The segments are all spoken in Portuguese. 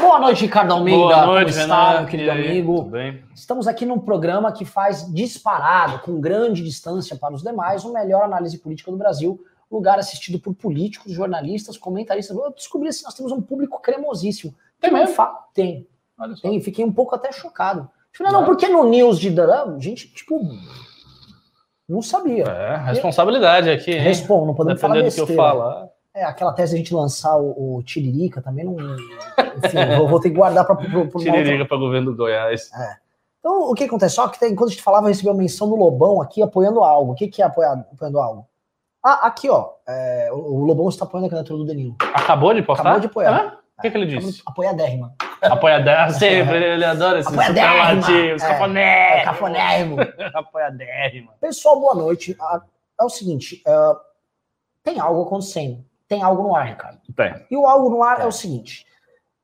Boa noite, Ricardo Almeida. Boa noite, Como está, Renan. meu querido aí, amigo? Tudo bem? Estamos aqui num programa que faz disparado, com grande distância para os demais, o melhor análise política do Brasil, lugar assistido por políticos, jornalistas, comentaristas. Eu descobri assim, nós temos um público cremosíssimo. Tem mesmo? fa- Tem, tem. Fiquei um pouco até chocado. Falei, não, Não. porque no News de Daram, gente, tipo, não sabia. É, responsabilidade aqui, hein? Respondo, não podemos falar Dependendo do que eu besteira. falar. É, aquela tese de a gente lançar o, o Tiririca também não. Enfim, vou, vou ter que guardar para pro, Tiririca para governo do Goiás. Então, o que acontece? Só que tem, quando a gente falava, recebeu uma menção do Lobão aqui apoiando algo. O que, que é apoiar, apoiando algo? Ah, aqui, ó. é, o, o Lobão está apoiando a candidatura do Danilo. Acabou de postar? Acabou de apoiar. O que, que ele disse? Apoiadérrima. Apoiadérrimo. Sempre, ele adora esses Apoiadérrima. superlativos. É, Cafonérrimo. É, cafonérrimo. Apoiadérrimo. Pessoal, boa noite. Ah, É o seguinte, ah, tem algo acontecendo. Tem algo no ar, Ricardo. Tem. E o algo no ar é o seguinte: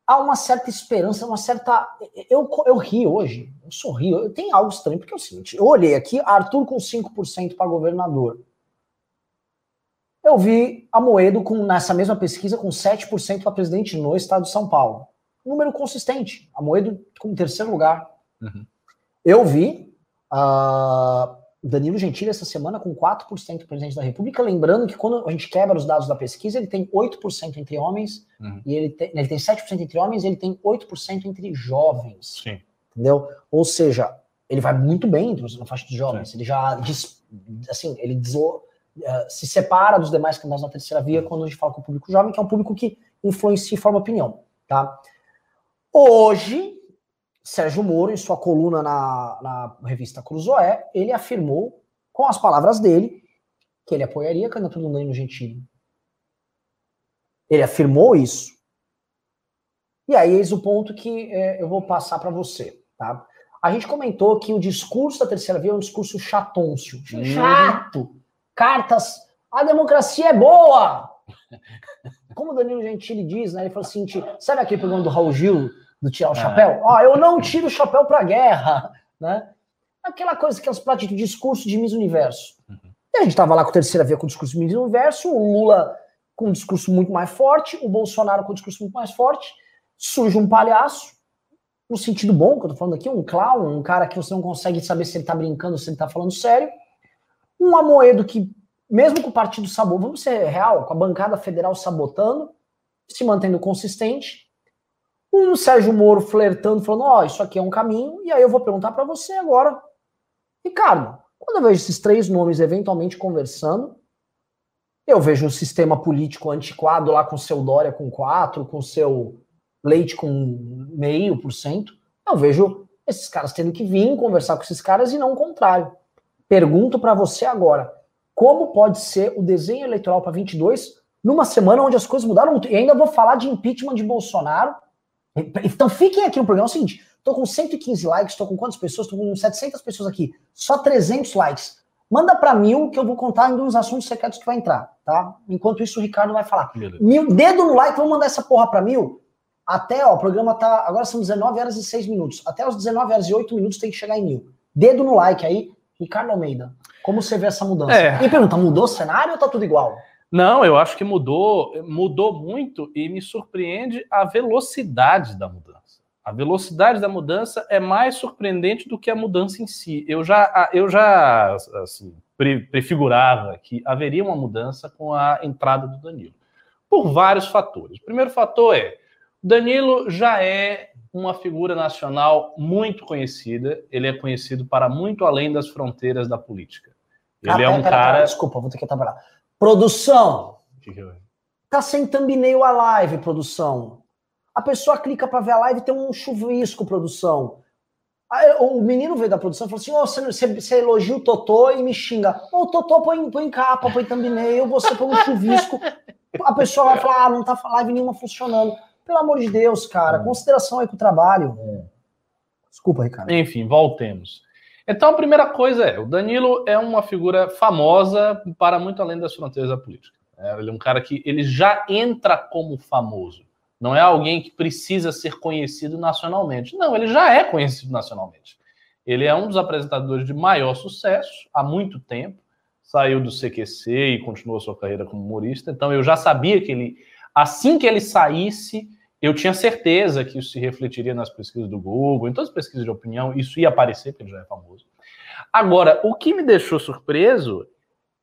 há uma certa esperança, uma certa. Eu, eu ri hoje, eu sorri, eu- tem algo estranho, porque é o seguinte: eu olhei aqui, Arthur com 5% para governador. Eu vi a Moedo com, nessa mesma pesquisa com 7% para presidente no estado de São Paulo. Número consistente. A Moedo com terceiro lugar. Uhum. Eu vi ah, Danilo Gentili essa semana com 4% presidente da República. Lembrando que quando a gente quebra os dados da pesquisa, ele tem 8% entre homens, Uhum. e ele tem, ele tem 7% entre homens e ele tem 8% entre jovens. Sim. Entendeu? Ou seja, ele vai muito bem na faixa dos jovens. Ele já dis- assim, ele deslo- eh, se separa dos demais candidatos na terceira via quando a gente fala com o público jovem, que é um público que influencia e forma opinião. Tá? Hoje, Sérgio Moro, em sua coluna na, na revista Cruzoé, ele afirmou, com as palavras dele, que ele apoiaria a candidatura do Danilo Gentili. Ele afirmou isso. E aí, eis o ponto que eh, eu vou passar para você. Tá? A gente comentou que o discurso da terceira via é um discurso chatôncio. Uhum. Chato. Cartas. A democracia é boa! Como o Danilo Gentili diz, né? Ele falou assim: sabe aquele programa do Raul Gil, do tirar o Ah. chapéu? Ó, eu não tiro o chapéu pra guerra, né? Aquela coisa que é os pratos de discurso de Miss Universo. E a gente tava lá com a terceira via com o discurso de Miss Universo, o Lula com um discurso muito mais forte, o Bolsonaro com um discurso muito mais forte, surge um palhaço, no sentido bom que eu tô falando aqui, um clown, um cara que você não consegue saber se ele tá brincando ou se ele tá falando sério, um Amoedo que, mesmo com o partido sabotando, vamos ser real, com a bancada federal sabotando, se mantendo consistente, um Sérgio Moro flertando, falando, ó, isso aqui é um caminho, e aí eu vou perguntar para você agora, Ricardo, quando eu vejo esses três nomes eventualmente conversando, eu vejo um sistema político antiquado lá com seu Dória com 4, com seu Leite com meio por cento. Eu vejo esses caras tendo que vir conversar com esses caras e não o contrário. Pergunto para você agora, como pode ser o desenho eleitoral para 22 numa semana onde as coisas mudaram? E ainda vou falar de impeachment de Bolsonaro. Então fiquem aqui no programa. É o seguinte, tô com 115 likes, tô com quantas pessoas? Tô com 700 pessoas aqui. Só 300 likes. Manda para mil que eu vou contar em uns assuntos secretos que vai entrar, tá? Enquanto isso o Ricardo vai falar. Mil, dedo no like, vamos mandar essa porra pra mil. Até, ó, o programa tá. Agora são 19 horas e 6 minutos. Até os 19 horas e 8 minutos tem que chegar em mil. Dedo no like aí, Ricardo Almeida. Como você vê essa mudança? É. E pergunta, mudou o cenário ou tá tudo igual? Não, eu acho que mudou, mudou muito e me surpreende a velocidade da mudança. A velocidade da mudança é mais surpreendente do que a mudança em si. Eu já, eu já assim, pre- prefigurava que haveria uma mudança com a entrada do Danilo, por vários fatores. O primeiro fator é Danilo já é uma figura nacional muito conhecida. Ele é conhecido para muito além das fronteiras da política. Ele Ah, é um pera, cara. pera, desculpa, vou ter que atrapalhar. Produção! Eu- Tá sem thumbnail a live, produção. A pessoa clica pra ver a live e tem um chuvisco, produção. Aí, o menino veio da produção e falou assim: "Ô, você, você, você elogia o Totô e me xinga. Ô, o Totô põe, põe capa, põe thumbnail, você põe um chuvisco. A pessoa vai falar: ah, não tá live nenhuma funcionando. Pelo amor de Deus, cara, consideração aí com o trabalho. Desculpa, Ricardo. Enfim, voltemos. Então, a primeira coisa é: o Danilo é uma figura famosa para muito além das fronteiras da política. É, Ele é um cara que ele já entra como famoso. Não é alguém que precisa ser conhecido nacionalmente. Não, ele já é conhecido nacionalmente. Ele é um dos apresentadores de maior sucesso há muito tempo. Saiu do CQC e continuou sua carreira como humorista. Então, eu já sabia que ele, assim que ele saísse, Eu tinha certeza que isso se refletiria nas pesquisas do Google, em todas as pesquisas de opinião, isso ia aparecer, porque ele já é famoso. Agora, o que me deixou surpreso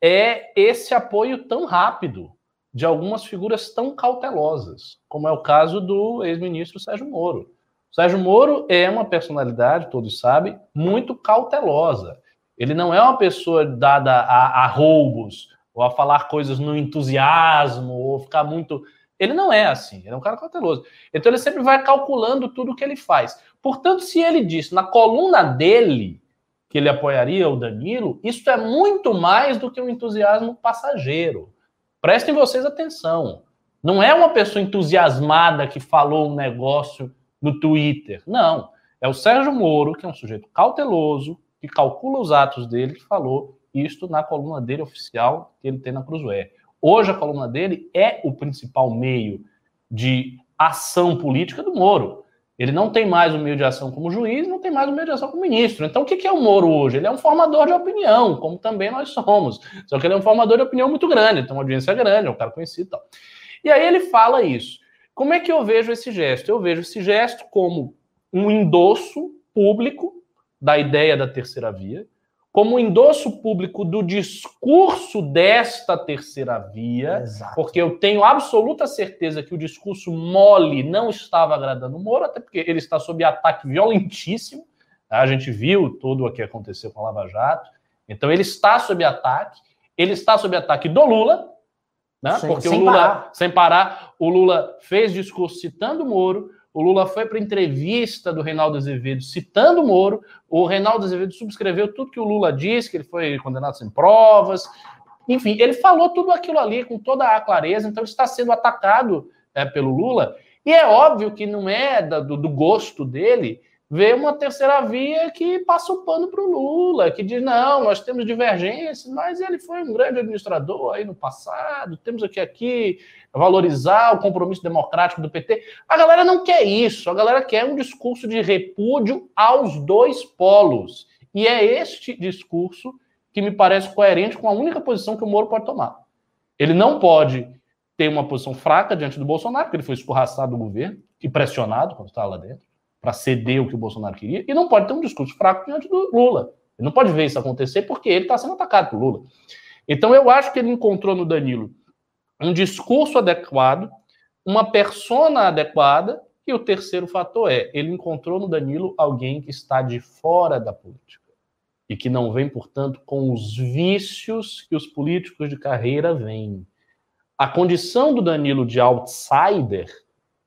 é esse apoio tão rápido de algumas figuras tão cautelosas, como é o caso do ex-ministro Sérgio Moro. O Sérgio Moro é uma personalidade, todos sabem, muito cautelosa. Ele não é uma pessoa dada a, a roubos, ou a falar coisas no entusiasmo, ou ficar muito. Ele não é assim, ele é um cara cauteloso. Então ele sempre vai calculando tudo o que ele faz. Portanto, se ele disse na coluna dele que ele apoiaria o Danilo, isso é muito mais do que um entusiasmo passageiro. Prestem vocês atenção. Não é uma pessoa entusiasmada que falou um negócio no Twitter. Não. É o Sérgio Moro, que é um sujeito cauteloso, que calcula os atos dele, que falou isto na coluna dele oficial que ele tem na Cruzoé. Hoje a coluna dele é o principal meio de ação política do Moro. Ele não tem mais o meio de ação como juiz, não tem mais o meio de ação como ministro. Então, o que é o Moro hoje? Ele é um formador de opinião, como também nós somos. Só que ele é um formador de opinião muito grande, tem uma audiência grande, é um cara conhecido e tal. E aí ele fala isso. Como é que eu vejo esse gesto? Eu vejo esse gesto como um endosso público da ideia da terceira via, como endosso público do discurso desta terceira via, Exato. porque eu tenho absoluta certeza que o discurso mole não estava agradando o Moro, até porque ele está sob ataque violentíssimo. Tá? A gente viu tudo o que aconteceu com a Lava Jato. Então ele está sob ataque, ele está sob ataque do Lula, né? Sim, porque o Lula, parar. sem parar, o Lula fez discurso citando o Moro, o Lula foi para entrevista do Reinaldo Azevedo citando o Moro. O Reinaldo Azevedo subscreveu tudo que o Lula disse, que ele foi condenado sem provas. Enfim, ele falou tudo aquilo ali com toda a clareza, então está sendo atacado é, pelo Lula. E é óbvio que não é do, do gosto dele vê uma terceira via que passa o pano para o Lula, que diz, não, nós temos divergências, mas ele foi um grande administrador aí no passado, temos aqui, aqui valorizar o compromisso democrático do PT. A galera não quer isso, a galera quer um discurso de repúdio aos dois polos. E é este discurso que me parece coerente com a única posição que o Moro pode tomar. Ele não pode ter uma posição fraca diante do Bolsonaro, porque ele foi escorraçado do governo e pressionado quando estava lá dentro para ceder o que o Bolsonaro queria, e não pode ter um discurso fraco diante do Lula. Ele não pode ver isso acontecer porque ele está sendo atacado por Lula. Então eu acho que ele encontrou no Danilo um discurso adequado, uma persona adequada, e o terceiro fator é, ele encontrou no Danilo alguém que está de fora da política e que não vem, portanto, com os vícios que os políticos de carreira vêm. A condição do Danilo de outsider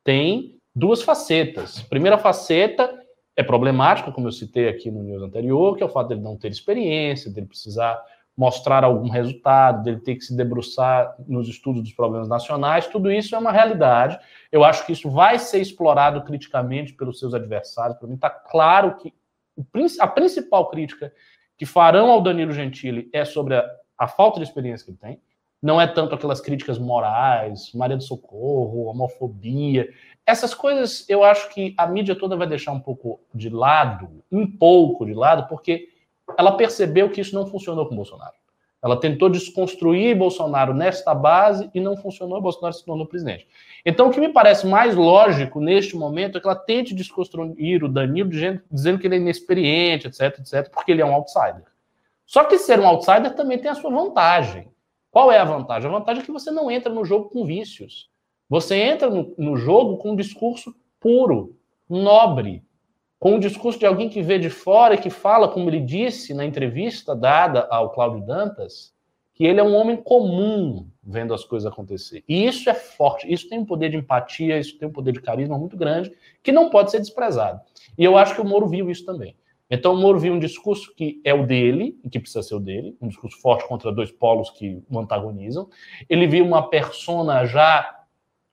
tem duas facetas. Primeira faceta é problemática, como eu citei aqui no news anterior, que é o fato dele não ter experiência, dele precisar mostrar algum resultado, dele ter que se debruçar nos estudos dos problemas nacionais, tudo isso é uma realidade. Eu acho que isso vai ser explorado criticamente pelos seus adversários. Para mim está claro que a principal crítica que farão ao Danilo Gentili é sobre a, a falta de experiência que ele tem. Não é tanto aquelas críticas morais, Maria do Socorro, homofobia. Essas coisas eu acho que a mídia toda vai deixar um pouco de lado, um pouco de lado, porque ela percebeu que isso não funcionou com Bolsonaro. Ela tentou desconstruir Bolsonaro nesta base e não funcionou, Bolsonaro se tornou presidente. Então, o que me parece mais lógico neste momento é que ela tente desconstruir o Danilo dizendo que ele é inexperiente, etc, etc, porque ele é um outsider. Só que ser um outsider também tem a sua vantagem. Qual é a vantagem? A vantagem é que você não entra no jogo com vícios. Você entra no, no jogo com um discurso puro, nobre, com o discurso de alguém que vê de fora e que fala, como ele disse na entrevista dada ao Cláudio Dantas, que ele é um homem comum vendo as coisas acontecer. E isso é forte, isso tem um poder de empatia, isso tem um poder de carisma muito grande, que não pode ser desprezado. E eu acho que o Moro viu isso também. Então o Moro viu um discurso que é o dele, e que precisa ser o dele, um discurso forte contra dois polos que o antagonizam. Ele viu uma persona já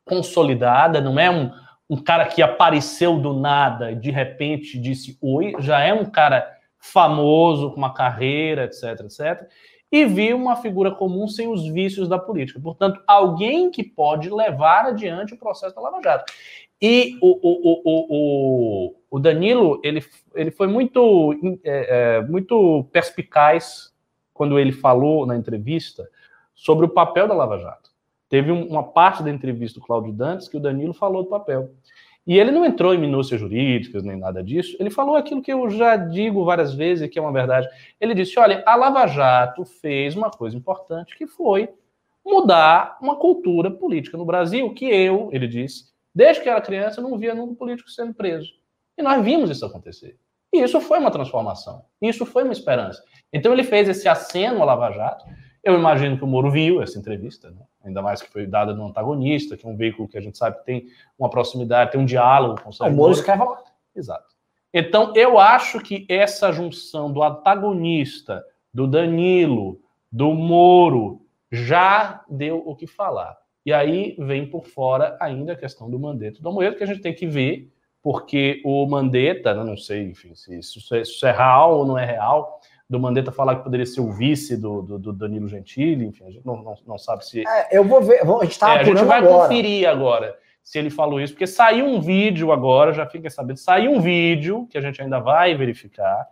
consolidada, não é um, um cara que apareceu do nada e de repente disse oi, já é um cara famoso, com uma carreira, etc, etc. E viu uma figura comum sem os vícios da política. Portanto, alguém que pode levar adiante o processo da Lava Jato. E o, o, o, o, Danilo, ele, ele foi muito, é, é, muito perspicaz quando ele falou na entrevista sobre o papel da Lava Jato. Teve uma parte da entrevista do Cláudio Dantes que o Danilo falou do papel. E ele não entrou em minúcias jurídicas nem nada disso. Ele falou aquilo que eu já digo várias vezes, que é uma verdade. Ele disse: olha, a Lava Jato fez uma coisa importante, que foi mudar uma cultura política no Brasil, que eu, ele disse, desde que era criança, não via nenhum político sendo preso. E nós vimos isso acontecer. E isso foi uma transformação. Isso foi uma esperança. Então ele fez esse aceno à Lava Jato. Eu imagino que o Moro viu essa entrevista, né? ainda mais que foi dada no antagonista, que é um veículo que a gente sabe que tem uma proximidade, tem um diálogo com o Sérgio O Moro escreve lá. Exato. Então, eu acho que essa junção do antagonista, do Danilo, do Moro, já deu o que falar. E aí vem por fora ainda a questão do Mandetta do Amoedo, que a gente tem que ver, porque o Mandetta, né, não sei enfim, é, se isso é real ou não é real, do Mandetta falar que poderia ser o vice do, do, do Danilo Gentili, enfim, a gente não, não, não sabe se. É, eu vou ver, a gente está é, A gente vai agora. conferir agora se ele falou isso, porque saiu um vídeo agora, já fica sabendo, saiu um vídeo que a gente ainda vai verificar,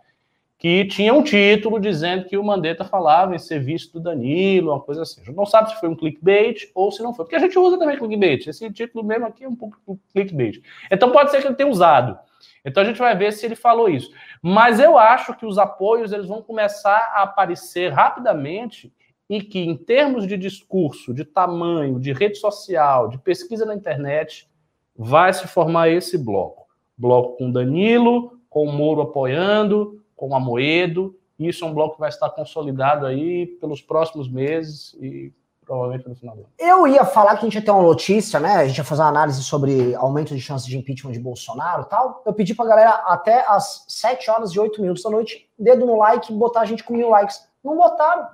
que tinha um título dizendo que o Mandetta falava em ser vice do Danilo, uma coisa assim. A gente não sabe se foi um clickbait ou se não foi, porque a gente usa também clickbait. Esse título mesmo aqui é um pouco clickbait. Então pode ser que ele tenha usado. Então a gente vai ver se ele falou isso. Mas eu acho que os apoios eles vão começar a aparecer rapidamente e que em termos de discurso, de tamanho, de rede social, de pesquisa na internet, vai se formar esse bloco. Bloco com Danilo, com o Moro apoiando, com a Moedo. Isso é um bloco que vai estar consolidado aí pelos próximos meses e provavelmente no final do ano. Eu ia falar que a gente ia ter uma notícia, né? A gente ia fazer uma análise sobre aumento de chances de impeachment de Bolsonaro e tal. Eu pedi pra galera até às 7 horas e 8 minutos da noite, dedo no like, botar a gente com mil likes. Não botaram.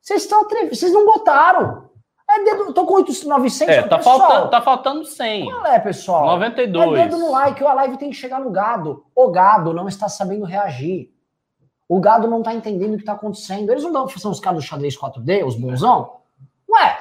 Vocês estão atrevidos, vocês não botaram. É dedo, tô com 800, 900. É, tá faltando, tá faltando 100. Qual é, pessoal? 92. É dedo no like, a live tem que chegar no gado. O gado não está sabendo reagir. O gado não está entendendo o que está acontecendo. Eles não dão são os caras do xadrez 4D, os bonzão? Ué,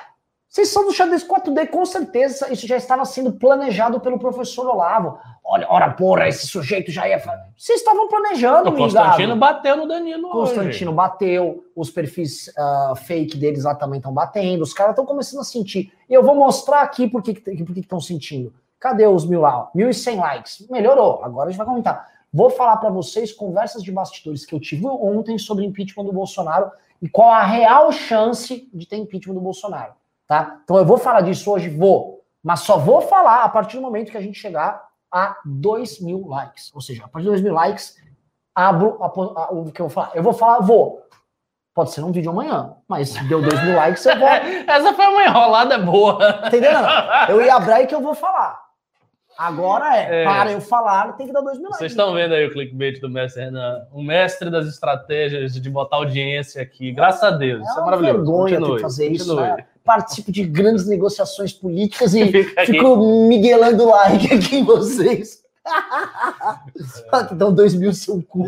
vocês são do xadrez 4D, com certeza isso já estava sendo planejado pelo professor Olavo. Olha, ora porra, esse sujeito já ia. Vocês estavam planejando, O Constantino bateu no Danilo Constantino hoje. bateu, os perfis uh, fake deles lá também estão batendo, os caras estão começando a sentir. E eu vou mostrar aqui por que estão sentindo. Cadê os mil lá? Mil e cem likes. Melhorou, agora a gente vai comentar. Vou falar para vocês conversas de bastidores que eu tive ontem sobre impeachment do Bolsonaro e qual a real chance de ter impeachment do Bolsonaro, tá? Então eu vou falar disso hoje, vou, mas só vou falar a partir do momento que a gente chegar a 2 mil likes. Ou seja, a partir de 2 mil likes, abro a, a, o que eu vou falar. Eu vou falar, vou. Pode ser um vídeo amanhã, mas se deu 2 mil likes, eu vou. Essa foi uma enrolada boa. Entendeu? Eu ia abrir que eu vou falar. Agora é, é, para eu falar, tem que dar dois mil Vocês estão vendo aí o clickbait do mestre Renan, o mestre das estratégias de botar audiência aqui. Graças a Deus, é isso é maravilhoso. vergonha continue, ter que fazer continue. isso, né? Participo de grandes negociações políticas e Fica fico miguelando like aqui em vocês. É. Dão dois mil seu cu.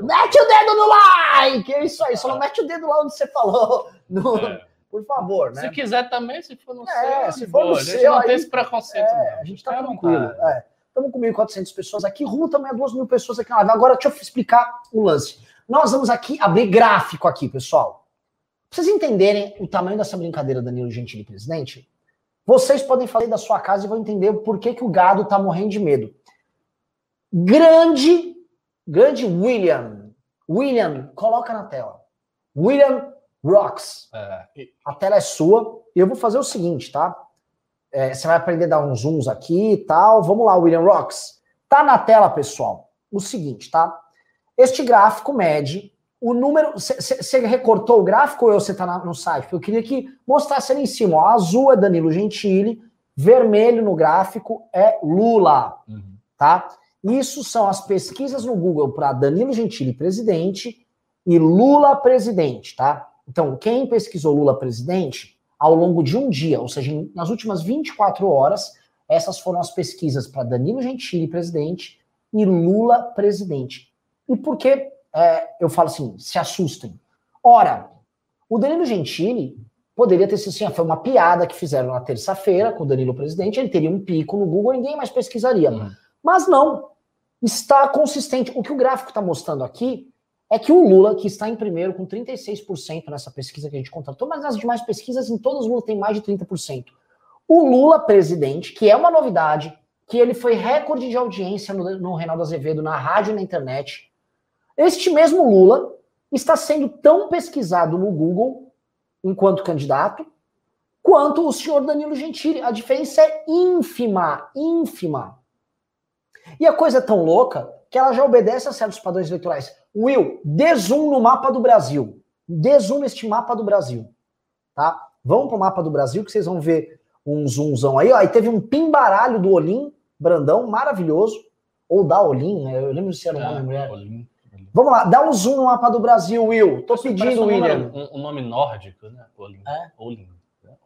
mete o dedo no like! É isso aí, só não mete o dedo lá onde você falou. No... É por favor, né? Se quiser também, se for no é, seu, se for boa. no seu, a gente não tem esse preconceito. É, a gente tá tranquilo. É. Estamos com 1.400 pessoas aqui, Ru também é 2 mil pessoas aqui na live. Agora, deixa eu explicar o lance. Nós vamos aqui abrir gráfico aqui, pessoal. Pra vocês entenderem o tamanho dessa brincadeira, Danilo Gentili, presidente, vocês podem falar da sua casa e vão entender por que, que o gado tá morrendo de medo. Grande, grande William. William, coloca na tela. William Rocks. É. A tela é sua. E eu vou fazer o seguinte, tá? É, você vai aprender a dar uns zooms aqui e tal. Vamos lá, William Rocks. Tá na tela, pessoal, o seguinte, tá? Este gráfico mede o número. Você recortou o gráfico ou você tá na, no site? Eu queria que mostrasse ali em cima. Ó, azul é Danilo Gentili, vermelho no gráfico é Lula. Uhum. Tá? Isso são as pesquisas no Google para Danilo Gentili presidente e Lula presidente, tá? Então, quem pesquisou Lula presidente, ao longo de um dia, ou seja, nas últimas 24 horas, essas foram as pesquisas para Danilo Gentili presidente e Lula presidente. E por que é, eu falo assim, se assustem? Ora, o Danilo Gentili poderia ter sido assim, foi uma piada que fizeram na terça-feira com o Danilo presidente, ele teria um pico no Google, ninguém mais pesquisaria. Uhum. Mas não, está consistente. O que o gráfico está mostrando aqui é que o Lula, que está em primeiro com 36% nessa pesquisa que a gente contratou, mas nas demais pesquisas, em todas, o Lula tem mais de 30%. O Lula presidente, que é uma novidade, que ele foi recorde de audiência no, no Reinaldo Azevedo, na rádio e na internet. Este mesmo Lula está sendo tão pesquisado no Google, enquanto candidato, quanto o senhor Danilo Gentili. A diferença é ínfima, ínfima. E a coisa é tão louca que ela já obedece a certos padrões eleitorais. Will, dê zoom no mapa do Brasil. Dê zoom neste mapa do Brasil. Tá? Vamos para o mapa do Brasil que vocês vão ver um zoomzão aí. Ó, aí teve um pimbaralho do Olim, Brandão, maravilhoso. Ou da Olim, né? Eu lembro se era o nome da mulher. Olim. Vamos lá, dá um zoom no mapa do Brasil, Will. Tô pedindo, um William. Nome, um, um, nome nórdico, né? Olim. É? Olim.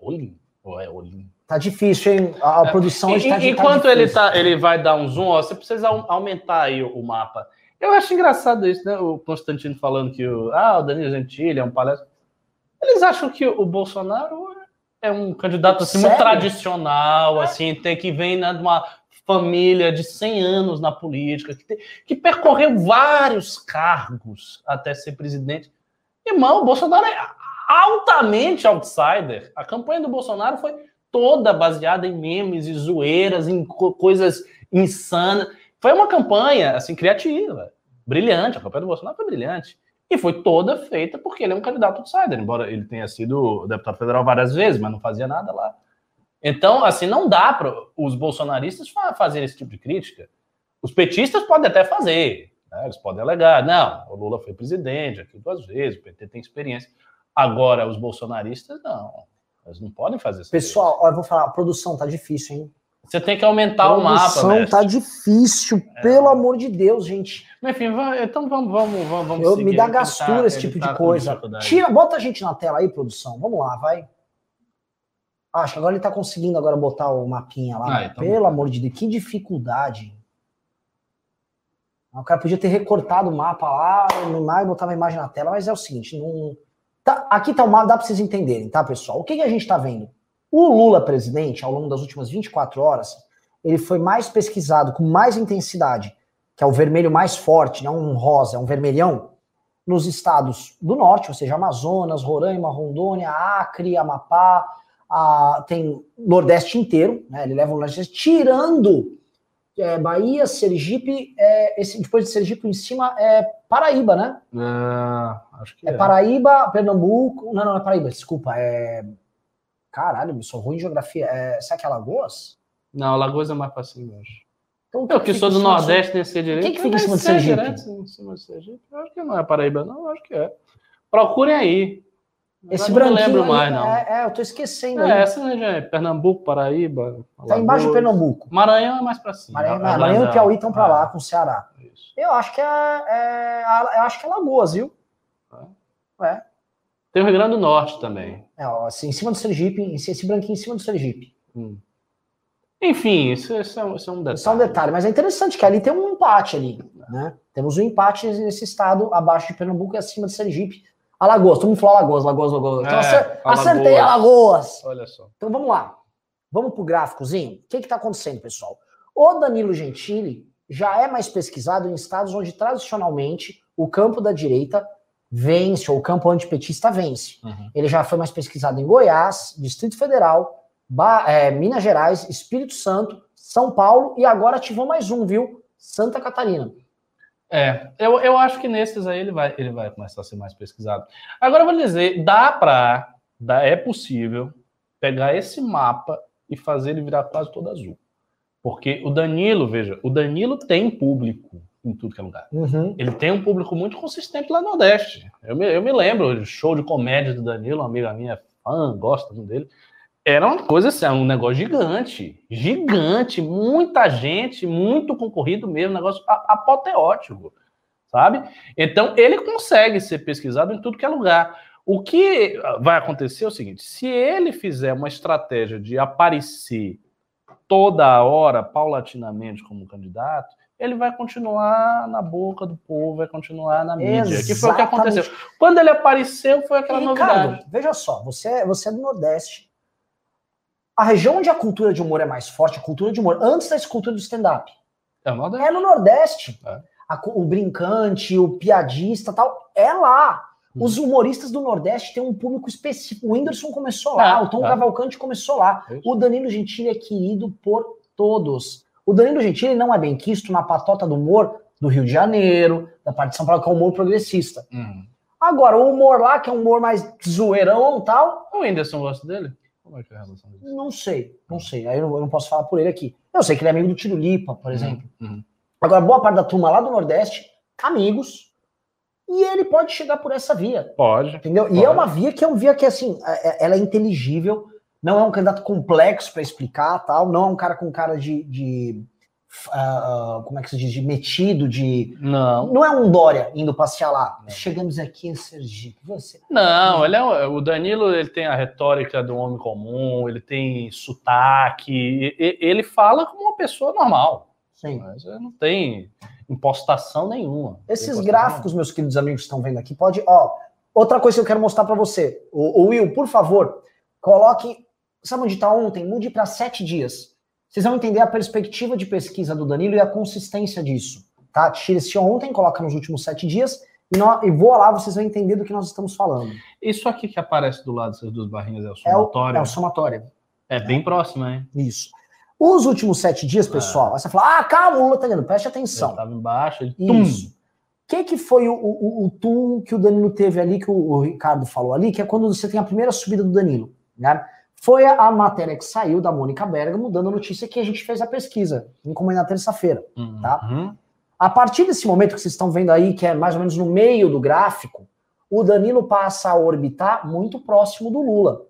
Olim. Ou é Olim? Tá difícil, hein? A, a é. produção hoje tá, Enquanto tá ele, tá, ele vai dar um zoom, ó, você precisa aumentar aí o, o, mapa. Eu acho engraçado isso, né? O Constantino falando que o, ah, o Danilo Gentili é um palestra. Eles acham que o Bolsonaro é um candidato assim, muito tradicional, é. assim, tem que vem né, de uma família de 100 anos na política, que, tem, que percorreu vários cargos até ser presidente. Irmão, o Bolsonaro é altamente outsider. A campanha do Bolsonaro foi toda baseada em memes e zoeiras, em co coisas insanas. Foi uma campanha, assim, criativa, brilhante. A campanha do Bolsonaro foi brilhante. E foi toda feita porque ele é um candidato outsider, embora ele tenha sido deputado federal várias vezes, mas não fazia nada lá. Então, assim, não dá para os bolsonaristas fazerem esse tipo de crítica. Os petistas podem até fazer, né? eles podem alegar, não, o Lula foi presidente aqui duas vezes, o PT tem experiência. Agora, os bolsonaristas, não. Eles não podem fazer isso. Pessoal, olha, eu vou falar, a produção tá difícil, hein? Você tem que aumentar o mapa. A produção tá difícil, é. pelo amor de Deus, gente. Enfim, então vamos, vamos, vamos, eu, seguir. Me dá gastura tá, esse tipo tá de coisa. Tira, bota a gente na tela aí, produção. Vamos lá, vai. Acho que agora ele tá conseguindo agora botar o mapinha lá. Ah, então... Pelo amor de Deus, que dificuldade. O cara podia ter recortado o mapa lá, no e botar a imagem na tela, mas é o seguinte, não, Tá, aqui tá o mapa, dá para vocês entenderem, tá, pessoal? O que, que a gente está vendo? O Lula presidente, ao longo das últimas 24 horas, ele foi mais pesquisado com mais intensidade, que é o vermelho mais forte, não um rosa, é um vermelhão, nos estados do norte, ou seja, Amazonas, Roraima, Rondônia, Acre, Amapá, a, tem Nordeste inteiro, né? Ele leva o Nordeste, tirando é, Bahia, Sergipe, é, esse, depois de Sergipe em cima é Paraíba, né? É, acho que é. É Paraíba, Pernambuco. Não, não, é Paraíba, desculpa. É. Caralho, eu sou ruim em geografia. É, será que é Alagoas? Não, Alagoas é mais fácil, hoje. Então, eu que sou do Nordeste nesse direito. Quem que fica em cima de Sergipe? Direto, em cima de Sergipe? Eu acho que não é Paraíba, não. Eu acho que é. Procurem aí. Esse branquinho. Não lembro mais, não. É, é, eu tô esquecendo. É, aí. essa região é Pernambuco, Paraíba. Tá embaixo de Pernambuco. Maranhão é mais pra cima. Maranhão, Maranhão e Piauí estão pra lá, com o Ceará. Isso. Eu acho que é, é, eu acho que é Lagoas, viu? É. é. Tem o Rio Grande do Norte também. É, ó, assim, em cima do Sergipe, esse branquinho em cima do Sergipe. Hum. Enfim, isso, isso, é, isso é um detalhe. Isso é um detalhe, mas é interessante que ali tem um empate ali, né? Temos um empate nesse estado abaixo de Pernambuco e acima de Sergipe. Alagoas, todo mundo falou Alagoas, Alagoas, Alagoas. Então é, acertei Alagoas. Olha só. Então vamos lá. Vamos pro gráficozinho? O que está acontecendo, pessoal? O Danilo Gentili já é mais pesquisado em estados onde tradicionalmente o campo da direita vence, ou o campo antipetista vence. Uhum. Ele já foi mais pesquisado em Goiás, Distrito Federal, ba é, Minas Gerais, Espírito Santo, São Paulo e agora ativou mais um, viu? Santa Catarina. É, eu, eu acho que nesses aí ele vai, ele vai começar a ser mais pesquisado. Agora eu vou dizer, dá para, dá, é possível pegar esse mapa e fazer ele virar quase todo azul. Porque o Danilo, veja, o Danilo tem público em tudo que é lugar. Uhum. Ele tem um público muito consistente lá no Nordeste. Eu me, eu me lembro, o show de comédia do Danilo, uma amiga minha fã, gosta dele. Era uma coisa assim, um negócio gigante, gigante, muita gente, muito concorrido mesmo, negócio apoteótico, sabe? Então ele consegue ser pesquisado em tudo que é lugar. O que vai acontecer é o seguinte: se ele fizer uma estratégia de aparecer toda hora, paulatinamente, como candidato, ele vai continuar na boca do povo, vai continuar na mídia. Exatamente. Que foi o que aconteceu. Quando ele apareceu, foi aquela Ricardo, novidade. Veja só, você, é, você é do Nordeste. A região onde a cultura de humor é mais forte, a cultura de humor, antes da cultura do stand-up, é, é, no Nordeste. É. a, o brincante, o piadista tal, é lá. Uhum. Os humoristas do Nordeste têm um público específico. O Whindersson começou lá, o Tom Cavalcante começou lá. O Danilo Gentili é querido por todos. O Danilo Gentili não é bem quisto na patota do humor do Rio de Janeiro, da parte de São Paulo, que é o humor progressista. Uhum. Agora, o humor lá, que é um humor mais zoeirão e tal. O Whindersson gosta dele? Como é que é a relação dele? Não sei, não sei. Aí eu não, eu não, posso falar por ele aqui. Eu sei que ele é amigo do Tiro Lipa, por uhum. exemplo. Uhum. Agora, boa parte da turma lá do Nordeste, amigos, e ele pode chegar por essa via. Pode. Entendeu? Pode. E é uma via que é uma via que, assim, é, é, ela é inteligível, não é um candidato complexo para explicar, tal, não é um cara com cara de, de uh, como é que se diz, de metido, de... Não. Não é um Dória indo passear lá. Não. Chegamos aqui em Sergipe. Você... Não, ele é, o Danilo ele tem a retórica do homem comum, ele tem sotaque, ele fala como uma pessoa normal. Sim. Mas não tem impostação nenhuma. Esses impostação gráficos, nenhuma. meus queridos amigos que estão vendo aqui, pode. Ó, outra coisa que eu quero mostrar para você. O, o, Will, por favor, coloque. Sabe onde está ontem? Mude para sete dias. Vocês vão entender a perspectiva de pesquisa do Danilo e a consistência disso. Tá? Tira esse ontem, coloca nos últimos sete dias e, nós, e voa lá, vocês vão entender do que nós estamos falando. Isso aqui que aparece do lado dessas duas barrinhas é o somatório? É o, é o somatório. É bem próximo, hein? Isso. Os últimos sete dias, pessoal, é. você fala, ah, calma, o Lula tá ganhando, preste atenção. Ele tava embaixo, ele Isso. O que, que foi o, o, o tum que o Danilo teve ali, que o, o, Ricardo falou ali, que é quando você tem a primeira subida do Danilo, né? Foi a, matéria que saiu da Mônica Bergamo, dando a notícia que a gente fez a pesquisa, encomendada na terça-feira, uhum. tá? A partir desse momento que vocês estão vendo aí, que é mais ou menos no meio do gráfico, o Danilo passa a orbitar muito próximo do Lula.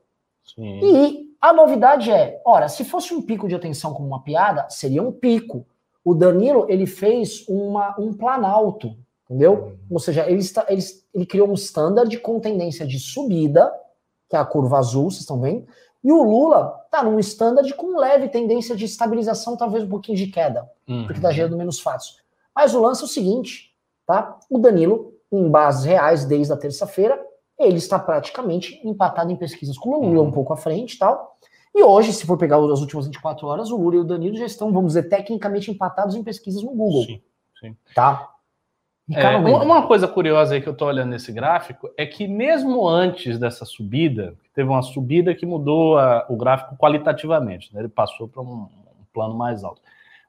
Sim. E a novidade é, ora, se fosse um pico de atenção como uma piada, seria um pico. O Danilo, ele fez uma, um planalto, entendeu? Uhum. Ou seja, ele, está, ele, ele criou um standard com tendência de subida, que é a curva azul, vocês estão vendo, e o Lula está num standard com leve tendência de estabilização, talvez um pouquinho de queda, uhum. porque está gerando menos fatos. Mas o lance é o seguinte, tá? O Danilo, em bases reais desde a terça-feira, ele está praticamente empatado em pesquisas com o Lula, uhum. um pouco à frente e tal. E hoje, se for pegar as últimas 24 horas, o Lula e o Danilo já estão, vamos dizer, tecnicamente empatados em pesquisas no Google. Sim, sim. Tá? É, uma coisa curiosa aí que eu estou olhando nesse gráfico é que mesmo antes dessa subida, teve uma subida que mudou a, o gráfico qualitativamente, né? ele passou para um, um plano mais alto.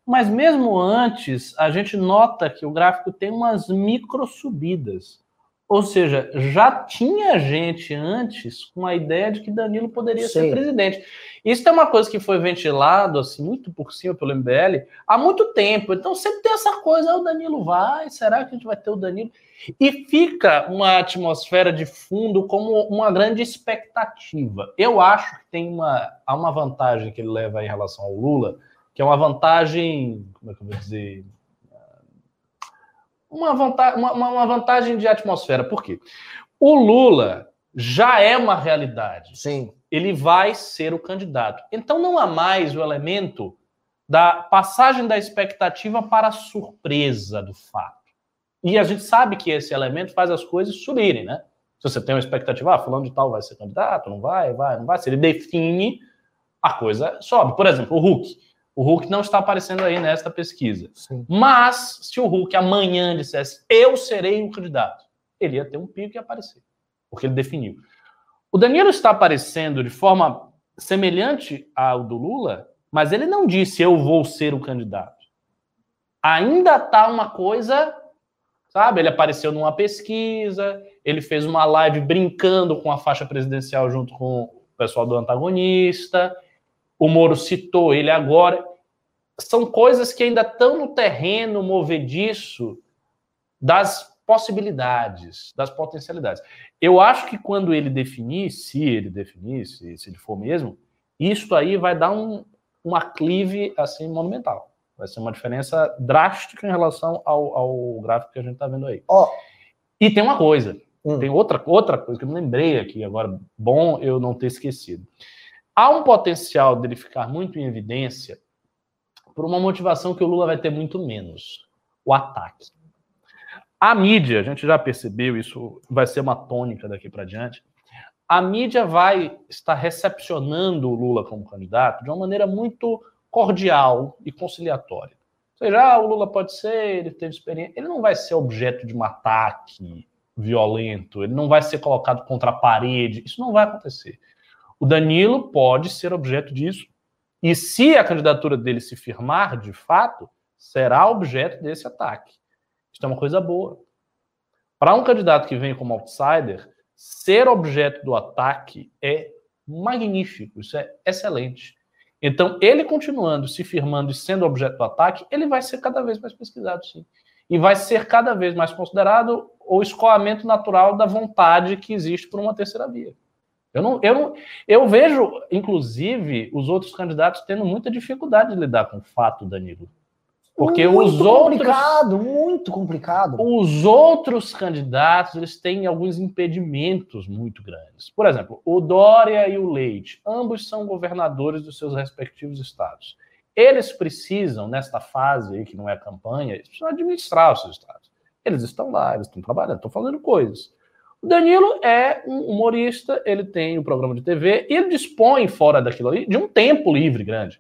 Mas mesmo antes, a gente nota que o gráfico tem umas micro subidas. Ou seja, já tinha gente antes com a ideia de que Danilo poderia Sim. ser presidente. Isso é uma coisa que foi ventilado assim muito por cima pelo MBL há muito tempo. Então sempre tem essa coisa, ah, o Danilo vai, será que a gente vai ter o Danilo? E fica uma atmosfera de fundo como uma grande expectativa. Eu acho que tem uma, há uma vantagem que ele leva em relação ao Lula, que é uma vantagem, como é que eu vou dizer, uma vantagem, uma, uma vantagem de atmosfera. Por quê? O Lula já é uma realidade. Sim. Ele vai ser o candidato. Então não há mais o elemento da passagem da expectativa para a surpresa do fato. E a gente sabe que esse elemento faz as coisas subirem, né? Se você tem uma expectativa, ah, fulano de tal vai ser candidato, não vai, vai, não vai. Se ele define, a coisa sobe. Por exemplo, o Hulk. O Hulk não está aparecendo aí nesta pesquisa. Sim. Mas, se o Hulk amanhã dissesse eu serei o candidato, ele ia ter um pico e aparecer. Porque ele definiu. O Danilo está aparecendo de forma semelhante ao do Lula, mas ele não disse eu vou ser o candidato. Ainda está uma coisa, sabe? Ele apareceu numa pesquisa, ele fez uma live brincando com a faixa presidencial junto com o pessoal do antagonista o Moro citou ele agora, são coisas que ainda estão no terreno movediço das possibilidades, das potencialidades. Eu acho que quando ele definir, se ele definir, se, se ele for mesmo, isto aí vai dar um, um aclive assim monumental. Vai ser uma diferença drástica em relação ao, ao gráfico que a gente está vendo aí. Oh. E tem uma coisa, hum. tem outra, outra coisa que eu me lembrei aqui agora, bom eu não ter esquecido. Há um potencial dele ficar muito em evidência por uma motivação que o Lula vai ter muito menos: o ataque. A mídia, a gente já percebeu, isso vai ser uma tônica daqui para diante. A mídia vai estar recepcionando o Lula como candidato de uma maneira muito cordial e conciliatória. Ou seja, ah, o Lula pode ser, ele teve experiência. Ele não vai ser objeto de um ataque violento, ele não vai ser colocado contra a parede. Isso não vai acontecer. O Danilo pode ser objeto disso. E se a candidatura dele se firmar de fato, será objeto desse ataque. Isso é uma coisa boa. Para um candidato que vem como outsider, ser objeto do ataque é magnífico, isso é excelente. Então, ele continuando, se firmando e sendo objeto do ataque, ele vai ser cada vez mais pesquisado, sim. E vai ser cada vez mais considerado o escoamento natural da vontade que existe por uma terceira via. Eu, não, eu, não, eu vejo, inclusive, os outros candidatos tendo muita dificuldade de lidar com o fato, Danilo. Porque muito os outros. complicado, muito complicado. Os outros candidatos eles têm alguns impedimentos muito grandes. Por exemplo, o Dória e o Leite, ambos são governadores dos seus respectivos estados. Eles precisam, nesta fase aí, que não é campanha, eles precisam administrar os seus estados. Eles estão lá, eles estão trabalhando, estão fazendo coisas. O Danilo é um humorista, ele tem um programa de TV e ele dispõe, fora daquilo ali, de um tempo livre grande.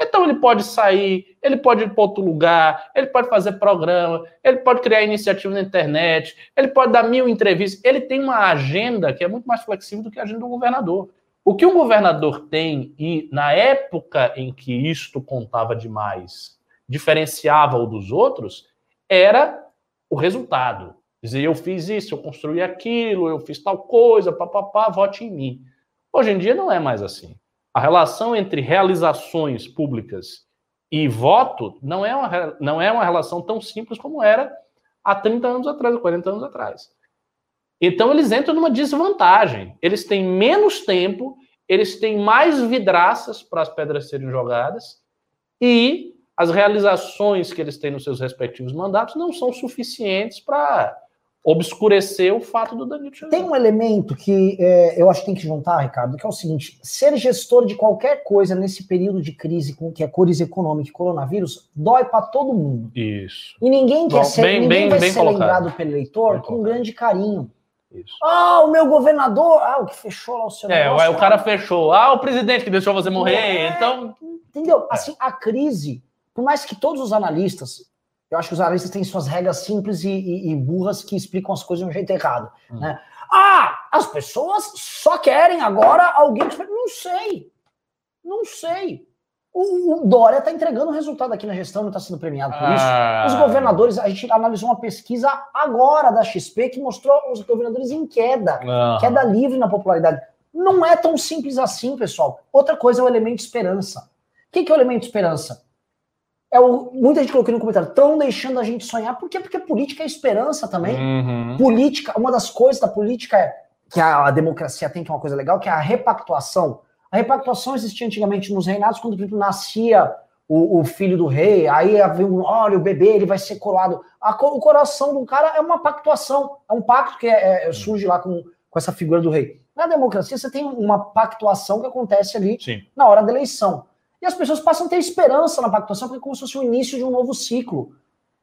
Então ele pode sair, ele pode ir para outro lugar, ele pode fazer programa, ele pode criar iniciativa na internet, ele pode dar mil entrevistas. Ele tem uma agenda que é muito mais flexível do que a agenda do governador. O que um governador tem, e na época em que isto contava demais, diferenciava o dos outros, era o resultado. Dizer, eu fiz isso, eu construí aquilo, eu fiz tal coisa, papapá, vote em mim. Hoje em dia não é mais assim. A relação entre realizações públicas e voto não é uma, não é uma relação tão simples como era há 30 anos atrás, ou 40 anos atrás. Então eles entram numa desvantagem. Eles têm menos tempo, eles têm mais vidraças para as pedras serem jogadas e as realizações que eles têm nos seus respectivos mandatos não são suficientes para obscurecer o fato do Danilo chegar. Tem um elemento que é, eu acho que tem que juntar, Ricardo, que é o seguinte: ser gestor de qualquer coisa nesse período de crise, com que é crise econômica e coronavírus, dói para todo mundo. Isso. E ninguém quer Bom, ser, bem, ninguém bem, vai bem ser colocado. lembrado pelo eleitor bem com colocado. grande carinho. Isso. Ah, o meu governador, ah, o que fechou lá o seu É, negócio, o cara fechou. Ah, o presidente que deixou você morrer. É, então, entendeu? É. Assim, a crise, por mais que todos os analistas eu acho que os analistas têm suas regras simples e, e, e burras que explicam as coisas de um jeito errado. Hum. Né? Ah, as pessoas só querem agora alguém que. Não sei. Não sei. O, o Dória está entregando resultado aqui na gestão, não está sendo premiado por isso. Ah. Os governadores, a gente analisou uma pesquisa agora da XP que mostrou os governadores em queda, ah. queda livre na popularidade. Não é tão simples assim, pessoal. Outra coisa é o elemento esperança. O que, que é o elemento esperança? É o, muita gente colocou no comentário, estão deixando a gente sonhar. Por quê? Porque política é esperança também. Uhum. Política, uma das coisas da política é que a, a, democracia tem, que é uma coisa legal, que é a repactuação. A repactuação existia antigamente nos reinados, quando, por exemplo, nascia o, o filho do rei, aí havia um, olha, o bebê, ele vai ser coroado. A, o coração do cara é uma pactuação, é um pacto que é, é, surge lá com, com essa figura do rei. Na democracia, você tem uma pactuação que acontece ali Sim. na hora da eleição. E as pessoas passam a ter esperança na pactuação, porque é como se fosse o início de um novo ciclo.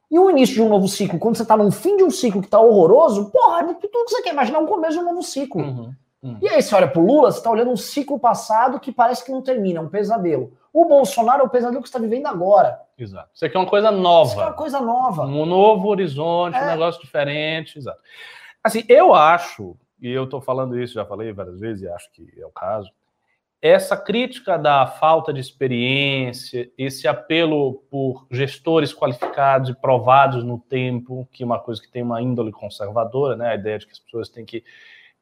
E o início de um novo ciclo, quando você está no fim de um ciclo que está horroroso, porra, é tudo que você quer imaginar é um começo de um novo ciclo. Uhum, uhum. E aí você olha pro Lula, você está olhando um ciclo passado que parece que não termina, é um pesadelo. O Bolsonaro é o pesadelo que você está vivendo agora. Exato. Isso aqui é uma coisa nova. Isso é uma coisa nova. Um novo horizonte, é. um negócio diferente. Exato. Assim, eu acho, e eu estou falando isso, já falei várias vezes, e acho que é o caso, essa crítica da falta de experiência, esse apelo por gestores qualificados e provados no tempo, que é uma coisa que tem uma índole conservadora, né? A ideia de que as pessoas têm que